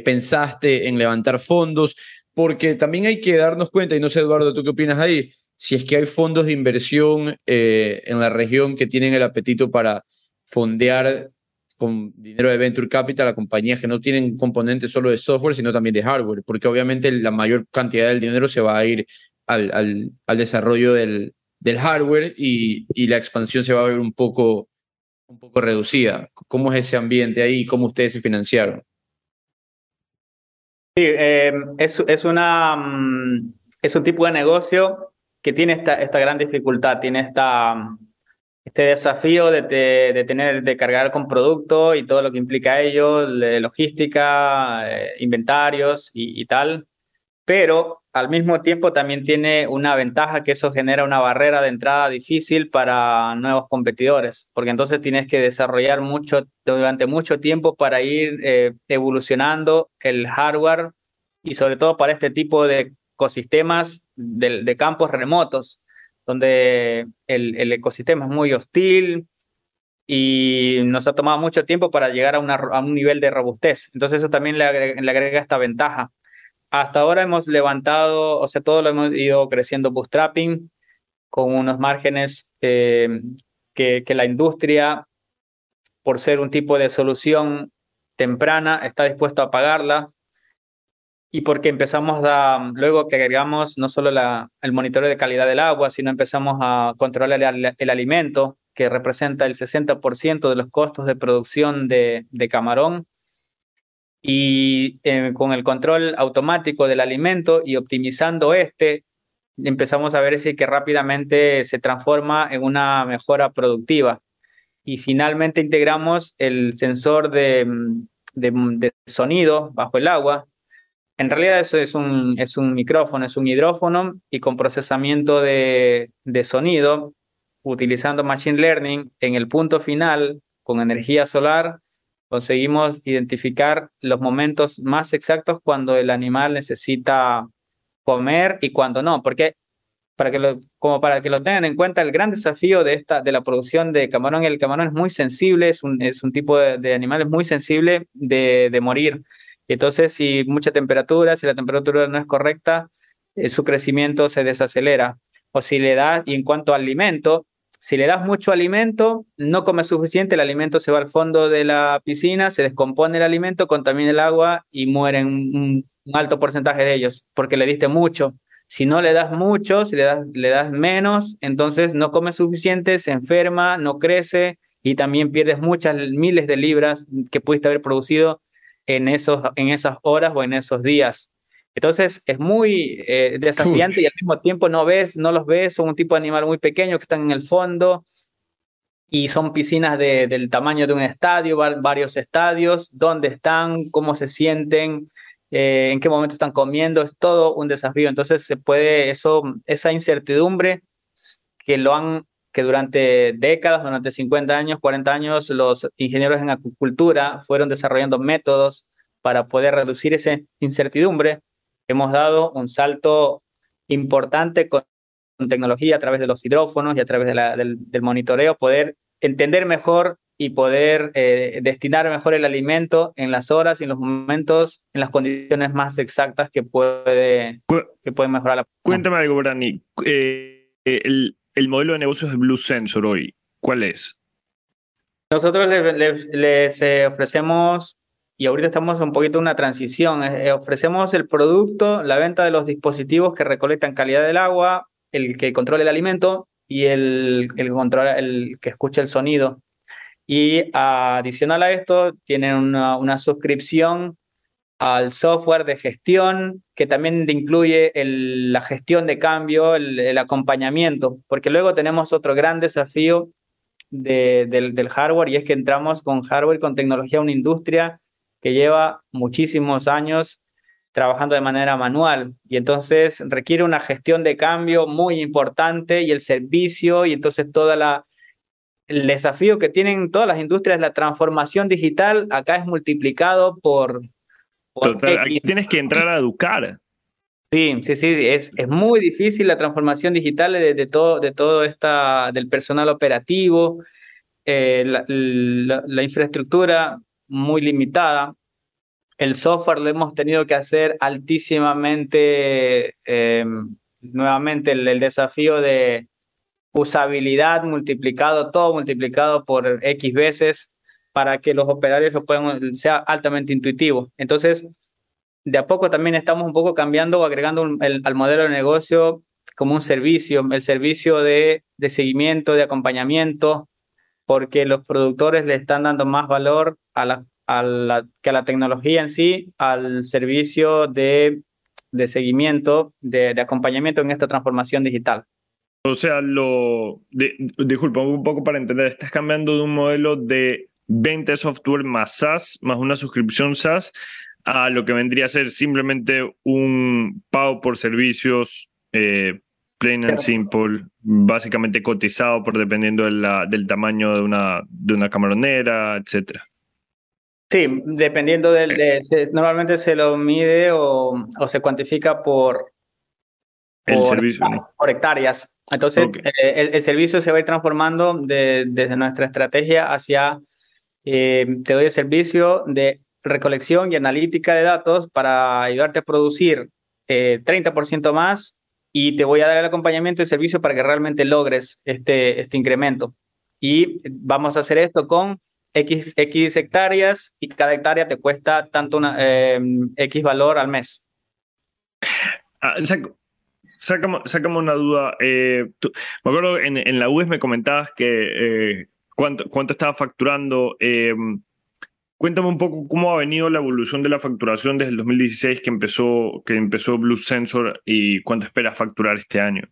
¿Pensaste en levantar fondos? porque también hay que darnos cuenta, y no sé Eduardo, ¿tú qué opinas ahí? Si es que hay fondos de inversión eh, en la región que tienen el apetito para fondear con dinero de Venture Capital a compañías que no tienen componentes solo de software, sino también de hardware, porque obviamente la mayor cantidad del dinero se va a ir al, al, desarrollo del, del hardware y, y, la expansión se va a ver un poco, un poco reducida. ¿Cómo es ese ambiente ahí? ¿Cómo ustedes se financiaron? Sí, eh, es, es, una, um, es un tipo de negocio que tiene esta, esta gran dificultad, tiene esta, este desafío de, de, de, tener, de cargar con producto y todo lo que implica ello, logística, eh, inventarios y, y, tal, pero al mismo tiempo también tiene una ventaja que eso genera una barrera de entrada difícil para nuevos competidores, porque entonces tienes que desarrollar mucho durante mucho tiempo para ir eh, evolucionando el hardware y sobre todo para este tipo de ecosistemas de, de campos remotos, donde el, el, ecosistema es muy hostil y nos ha tomado mucho tiempo para llegar a, una, a un nivel de robustez. Entonces eso también le agrega, le agrega esta ventaja hasta ahora hemos levantado, o sea, todo lo hemos ido creciendo bootstrapping con unos márgenes eh, que, que, la industria, por ser un tipo de solución temprana, está dispuesto a pagarla. Y porque empezamos a, luego que agregamos no solo la, el monitoreo de calidad del agua, sino empezamos a controlar el, el alimento, que representa el 60% de los costos de producción de, de camarón y eh, con el control automático del alimento y optimizando este, empezamos a ver si que rápidamente se transforma en una mejora productiva. Y finalmente integramos el sensor de, de, de sonido bajo el agua. En realidad eso es un, es un micrófono, es un hidrófono y con procesamiento de, de sonido, utilizando Machine Learning en el punto final con energía solar, conseguimos identificar los momentos más exactos cuando el animal necesita comer y cuando no, porque para que como para que lo tengan en cuenta, el gran desafío de, esta, de la producción de camarón, el camarón es muy sensible, es un, es un tipo de, animal muy sensible de, de morir. Entonces, si mucha temperatura, si la temperatura no es correcta, eh, su crecimiento se desacelera. O si le das, y en cuanto al alimento, si le das mucho alimento, no come suficiente, el alimento se va al fondo de la piscina, se descompone el alimento, contamina el agua y mueren un, un alto porcentaje de ellos porque le diste mucho. Si no le das mucho, si le das, le das menos, entonces no come suficiente, se enferma, no crece y también pierdes muchas miles de libras que pudiste haber producido en, esos, en esas horas o en esos días. Entonces es muy eh, desafiante y al mismo tiempo no ves, no los ves, son un tipo de animal muy pequeño que están en el fondo y son piscinas de, del tamaño de un estadio, va- varios estadios, dónde están, cómo se sienten, eh, en qué momento están comiendo, es todo un desafío. Entonces se puede, eso, esa incertidumbre que lo han, que durante décadas, durante 50 años, 40 años, los ingenieros en acuicultura fueron desarrollando métodos para poder reducir esa incertidumbre. Hemos dado un salto importante con, tecnología a través de los hidrófonos y a través de la- del, del monitoreo, poder entender mejor y poder eh, destinar mejor el alimento en las horas y en los momentos, en las condiciones más exactas que puede, que puede mejorar la Cuéntame algo, Brani. Eh, el, el modelo de negocios de Blue Sensor hoy, ¿cuál es? Nosotros les, les- les, eh, ofrecemos, y ahorita estamos un poquito en una transición, eh, eh, ofrecemos el producto, la venta de los dispositivos que recolectan calidad del agua, el que controla el alimento y el, el, controla, el que escucha el sonido. Y adicional a esto, tienen una, una suscripción al software de gestión que también incluye la gestión de cambio, el, acompañamiento, porque luego tenemos otro gran desafío de- del, hardware y es que entramos con hardware, con tecnología una industria que lleva muchísimos años trabajando de manera manual. Y entonces requiere una gestión de cambio muy importante y el servicio y entonces toda el desafío que tienen todas las industrias la transformación digital acá es multiplicado por Total, aquí tienes que entrar a educar. Sí, sí, sí, es, es muy difícil la transformación digital de, de todo, de todo esta, del personal operativo, eh, la, la- la infraestructura muy limitada. El software lo hemos tenido que hacer altísimamente, eh, nuevamente el, el desafío de usabilidad multiplicado, todo multiplicado por X veces para que los operarios lo puedan, sea altamente intuitivo. Entonces, de a poco también estamos un poco cambiando o agregando el- al modelo de negocio como un servicio, el servicio de, de seguimiento, de acompañamiento, porque los productores le están dando más valor a la, a la- que a la tecnología en sí, al servicio de, de seguimiento, de, de acompañamiento en esta transformación digital. O sea, lo. de- un poco para entender. Estás cambiando de un modelo de venta de software más SaaS, más una suscripción SaaS, a lo que vendría a ser simplemente un pago por servicios eh, plain and simple, básicamente cotizado por dependiendo de la- del tamaño de una, de una camaronera, etcétera. Sí, dependiendo del, de- se- normalmente se lo mide o, o se cuantifica por, El servicio, ¿no? por hectáreas. Entonces, eh, el, el servicio se va a ir transformando de- desde nuestra estrategia hacia, eh, te doy el servicio de recolección y analítica de datos para ayudarte a producir eh, 30% más y te voy a dar el acompañamiento y servicio para que realmente logres este, este incremento. Y vamos a hacer esto con X, X hectáreas y cada hectárea te cuesta tanto una, eh, X valor al mes. Ah, sac- sácame, sácame una duda. eh, tú- me acuerdo en, en la UES me comentabas que eh, cuánto, cuánto estaba facturando. eh, cuéntame un poco cómo ha venido la evolución de la facturación desde el 2016 que empezó, que empezó Blue Sensor y cuánto esperas facturar este año.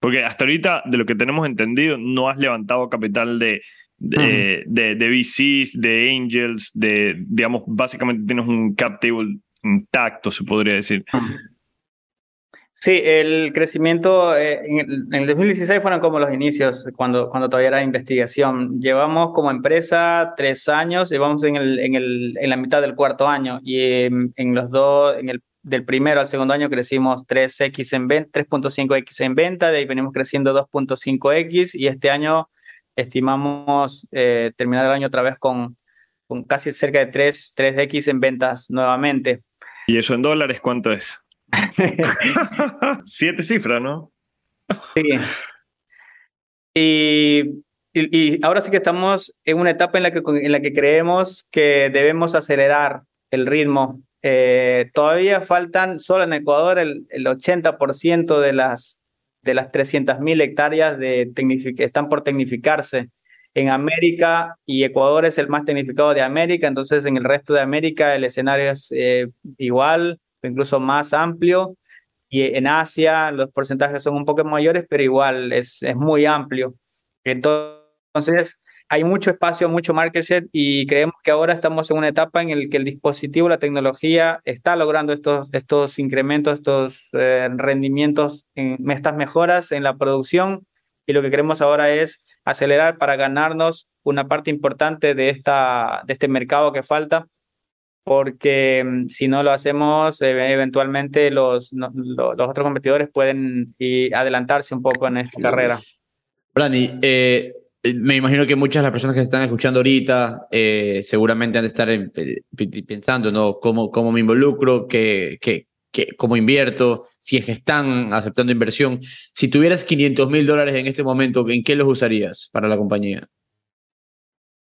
Porque hasta ahorita, de lo que tenemos entendido, no has levantado capital de, de, de, de VCs, de Angels, de, digamos, básicamente tienes un cap table intacto, se podría decir. Sí, el crecimiento eh, en, el, en el 2016 fueron como los inicios, cuando, cuando todavía era investigación. Llevamos como empresa tres años, llevamos en, el, en, el, en la mitad del cuarto año y en, los dos, en el del primero al segundo año crecimos 3x en venta, 3.5x en venta, de ahí venimos creciendo 2.5x y este año estimamos eh, terminar el año otra vez con, con casi cerca de 3, 3x en ventas nuevamente. ¿Y eso en dólares cuánto es? <laughs> Siete cifras, ¿no? Sí. Y, y, ahora sí que estamos en una etapa en la que, en la que creemos que debemos acelerar el ritmo. Eh, todavía faltan solo en Ecuador el, el 80% de las, de las 300.000 hectáreas de están por tecnificarse. En América y Ecuador es el más tecnificado de América, entonces en el resto de América el escenario es eh, igual, incluso más amplio. Y en Asia los porcentajes son un poco mayores, pero igual es, es muy amplio. Entonces, hay mucho espacio, mucho market share y creemos que ahora estamos en una etapa en la que el dispositivo, la tecnología está logrando estos, estos incrementos, estos eh, rendimientos, en, estas mejoras en la producción y lo que queremos ahora es acelerar para ganarnos una parte importante de, esta, de este mercado que falta porque mm, si no lo hacemos, eh, eventualmente los, los, otros competidores pueden adelantarse un poco en esta carrera. Brani, eh, me imagino que muchas de las personas que están escuchando ahorita eh, seguramente han de estar en, pensando, ¿no? ¿Cómo, cómo me involucro? ¿Qué, qué, qué, ¿Cómo invierto? Si es que están aceptando inversión. Si tuvieras 500 mil dólares en este momento, ¿en qué los usarías para la compañía?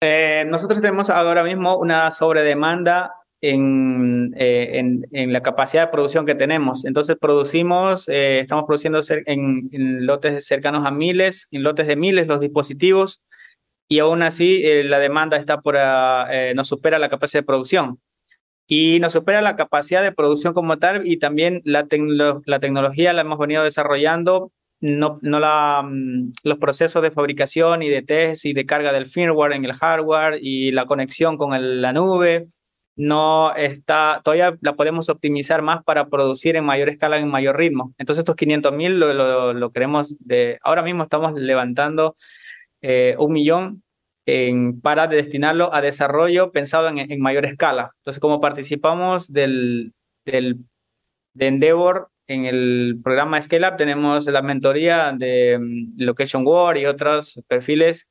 Eh, nosotros tenemos ahora mismo una sobredemanda en, eh, en, en, la capacidad de producción que tenemos. Entonces producimos, eh, estamos produciendo en, en, lotes cercanos a miles, en lotes de miles los dispositivos y aún así eh, la demanda está por, uh, nos supera la capacidad de producción. Y nos supera la capacidad de producción como tal y también la, tecno la tecnología la hemos venido desarrollando no, no la, um, los procesos de fabricación y de test y de carga del firmware en el hardware y la conexión con el, la nube no está, todavía la podemos optimizar más para producir en mayor escala, en mayor ritmo. Entonces estos 500 mil lo, lo, queremos de, ahora mismo estamos levantando eh, un millón en, para destinarlo a desarrollo pensado en, en, mayor escala. Entonces como participamos del, del, de Endeavor en el programa Scale Up, tenemos la mentoría de um, Location War y otros perfiles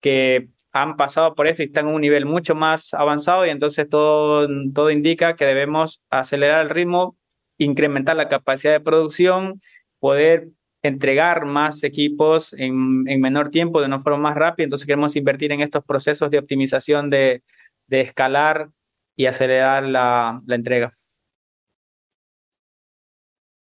que han pasado por esto y están en un nivel mucho más avanzado y entonces todo, todo indica que debemos acelerar el ritmo, incrementar la capacidad de producción, poder entregar más equipos en, en menor tiempo, de una forma más rápida. Entonces queremos invertir en estos procesos de optimización de, de escalar y acelerar la, la entrega.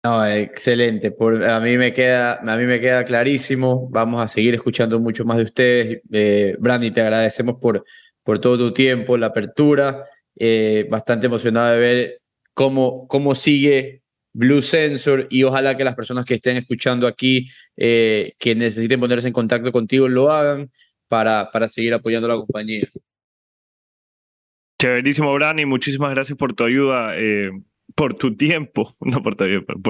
No, excelente. A, mí me queda, a mí me queda clarísimo. Vamos a seguir escuchando mucho más de ustedes. Eh, Brandy, te agradecemos por, por todo tu tiempo, la apertura. Eh, bastante emocionado de ver cómo, cómo sigue Blue Sensor y ojalá que las personas que estén escuchando aquí, eh, que necesiten ponerse en contacto contigo, lo hagan para, para seguir apoyando a la compañía. Chéverísimo, Brani. Muchísimas gracias por tu ayuda. Eh, por tu tiempo, <laughs> no por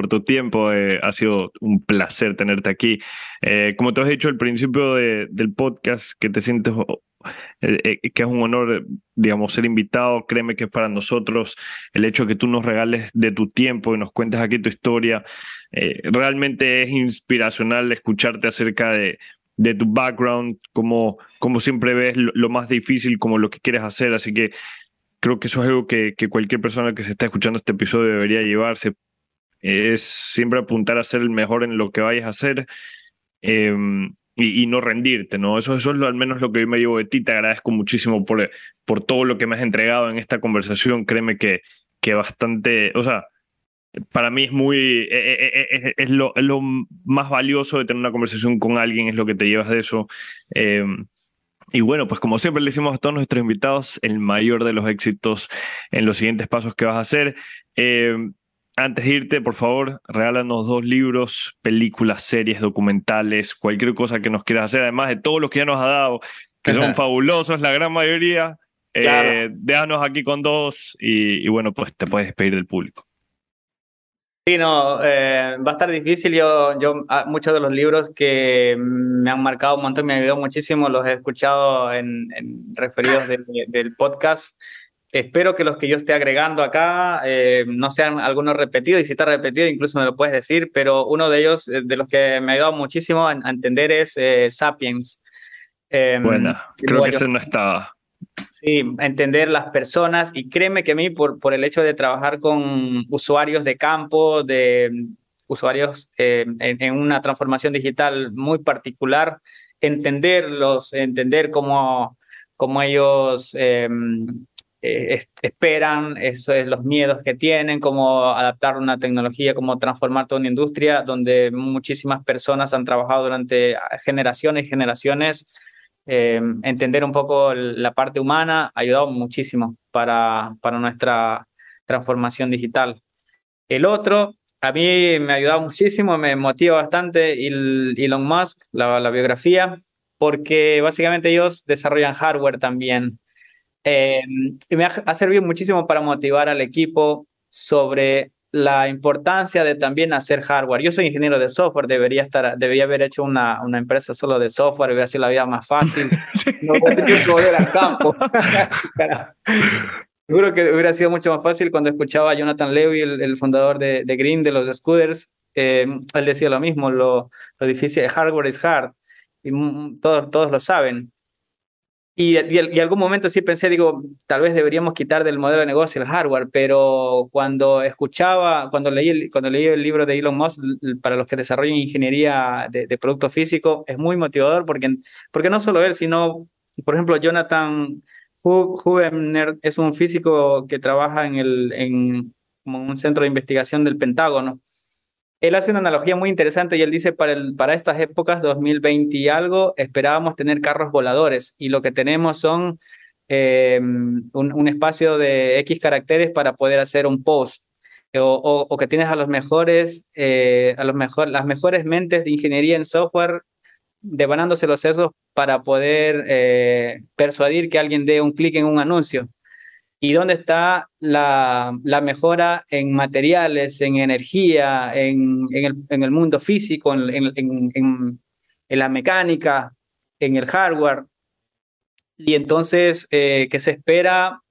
tu, tiempo, eh, ha sido un placer tenerte aquí. Eh, como te has dicho al principio de, del podcast, que te sientes eh, que es un honor, digamos, ser invitado. Créeme que para nosotros el hecho que tú nos regales de tu tiempo y nos cuentes aquí tu historia, realmente es inspiracional escucharte acerca de, de tu background, como, como siempre ves lo más difícil, como lo que quieres hacer. Así que creo que eso es algo que, cualquier persona que se está escuchando este episodio debería llevarse. Es siempre apuntar a ser el mejor en lo que vayas a hacer eh, y, no rendirte, ¿no? Eso, eso es lo, al menos lo que yo me llevo de ti. Te agradezco muchísimo por, por todo lo que me has entregado en esta conversación. Créeme que, que bastante, o sea, para mí es muy, es, es, lo, es lo más valioso de tener una conversación con alguien, es lo que te llevas de eso. Eh, y bueno, pues como siempre le decimos a todos nuestros invitados, el mayor de los éxitos en los siguientes pasos que vas a hacer. Eh, antes de irte, por favor, regálanos dos libros, películas, series, documentales, cualquier cosa que nos quieras hacer, además de todo lo que ya nos ha dado, que son fabulosos, la gran mayoría. Eh, claro. Déjanos aquí con dos y, y bueno, pues te puedes despedir del público. Sí, no, eh, va a estar difícil. Yo, yo ah, muchos de los libros que me han marcado un montón, me han ayudado muchísimo, los he escuchado en, en referidos del, del podcast. Espero que los que yo esté agregando acá eh, no sean algunos repetidos, y si está repetido incluso me lo puedes decir, pero uno de ellos, eh, de los que me ha ayudado muchísimo a, a entender es eh, Sapiens. Eh, Buena, creo bueno, que ese no estaba. Sí, entender las personas y créeme que a mí por, por el hecho de trabajar con usuarios de campo, de usuarios eh, en, en una transformación digital muy particular, entenderlos, entender cómo, cómo ellos eh, eh, es- esperan, eso es, los miedos que tienen, cómo adaptar una tecnología, cómo transformar toda una industria donde muchísimas personas han trabajado durante generaciones y generaciones eh, entender un poco la parte humana ha ayudado muchísimo para, para nuestra transformación digital. El otro, a mí me ha ayudado muchísimo, me motiva bastante el- Elon Musk, la, la biografía, porque básicamente ellos desarrollan hardware también. Eh, y me ha, ha servido muchísimo para motivar al equipo sobre la importancia de también hacer hardware. Yo soy ingeniero de software, debería estar, debería haber hecho una, una empresa solo de software, hubiera sido la vida más fácil. <laughs> No hubiera tenido que volver al campo. <laughs> Seguro que hubiera sido mucho más fácil cuando escuchaba a Jonathan Levy, el, el fundador de, de Green, de los scooters. eh, él decía lo mismo, lo, lo difícil, hardware es hard. Y todos, todos lo saben. Y, y, algún momento sí pensé, digo, tal vez deberíamos quitar del modelo de negocio el hardware, pero cuando escuchaba, cuando leí el, cuando leí el libro de Elon Musk, para los que desarrollan ingeniería de, de producto físico, es muy motivador porque, porque no solo él, sino, por ejemplo, Jonathan Hu- Huebner es un físico que trabaja en, el, en como un centro de investigación del Pentágono. Él hace una analogía muy interesante y él dice, para, el, para estas épocas, 2020 y algo, esperábamos tener carros voladores y lo que tenemos son eh, un, un espacio de X caracteres para poder hacer un post. O, o, o que tienes a los mejores, eh, a los mejor, las mejores mentes de ingeniería en software devanándose los sesos para poder eh, persuadir que alguien dé un clic en un anuncio. ¿Y dónde está la, la mejora en materiales, en energía, en, en, el, en el mundo físico, en, en, la mecánica, en el hardware? Y entonces, eh, ¿qué se espera?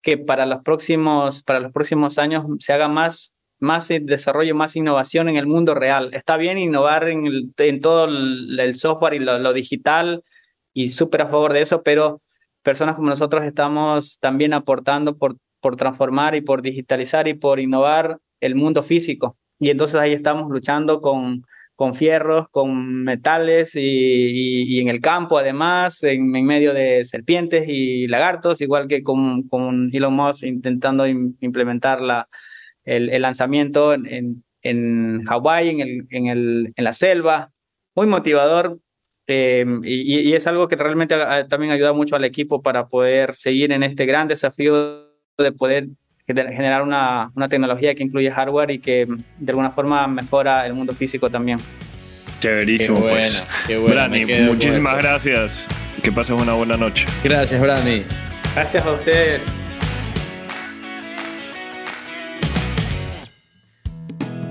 Que para los próximos, para los próximos años se haga más, más desarrollo, más innovación en el mundo real. Está bien innovar en, el, en todo el, software y lo, lo digital y súper a favor de eso, pero personas como nosotros estamos también aportando por, por transformar y por digitalizar y por innovar el mundo físico. Y entonces ahí estamos luchando con, con fierros, con metales y, y, en el campo además, en, en, medio de serpientes y lagartos, igual que con, con Elon Musk intentando in, implementar la, el, el lanzamiento en, en, en Hawái, en, el, en, el, en la selva. Muy motivador, eh, y, y, es algo que realmente ha, también ayuda mucho al equipo para poder seguir en este gran desafío de poder generar una, una, tecnología que incluye hardware y que de alguna forma mejora el mundo físico también. Chéverísimo, qué buena, pues. Qué buena, Brani, muchísimas gracias. Que pases una buena noche. Gracias, Brani. Gracias a ustedes.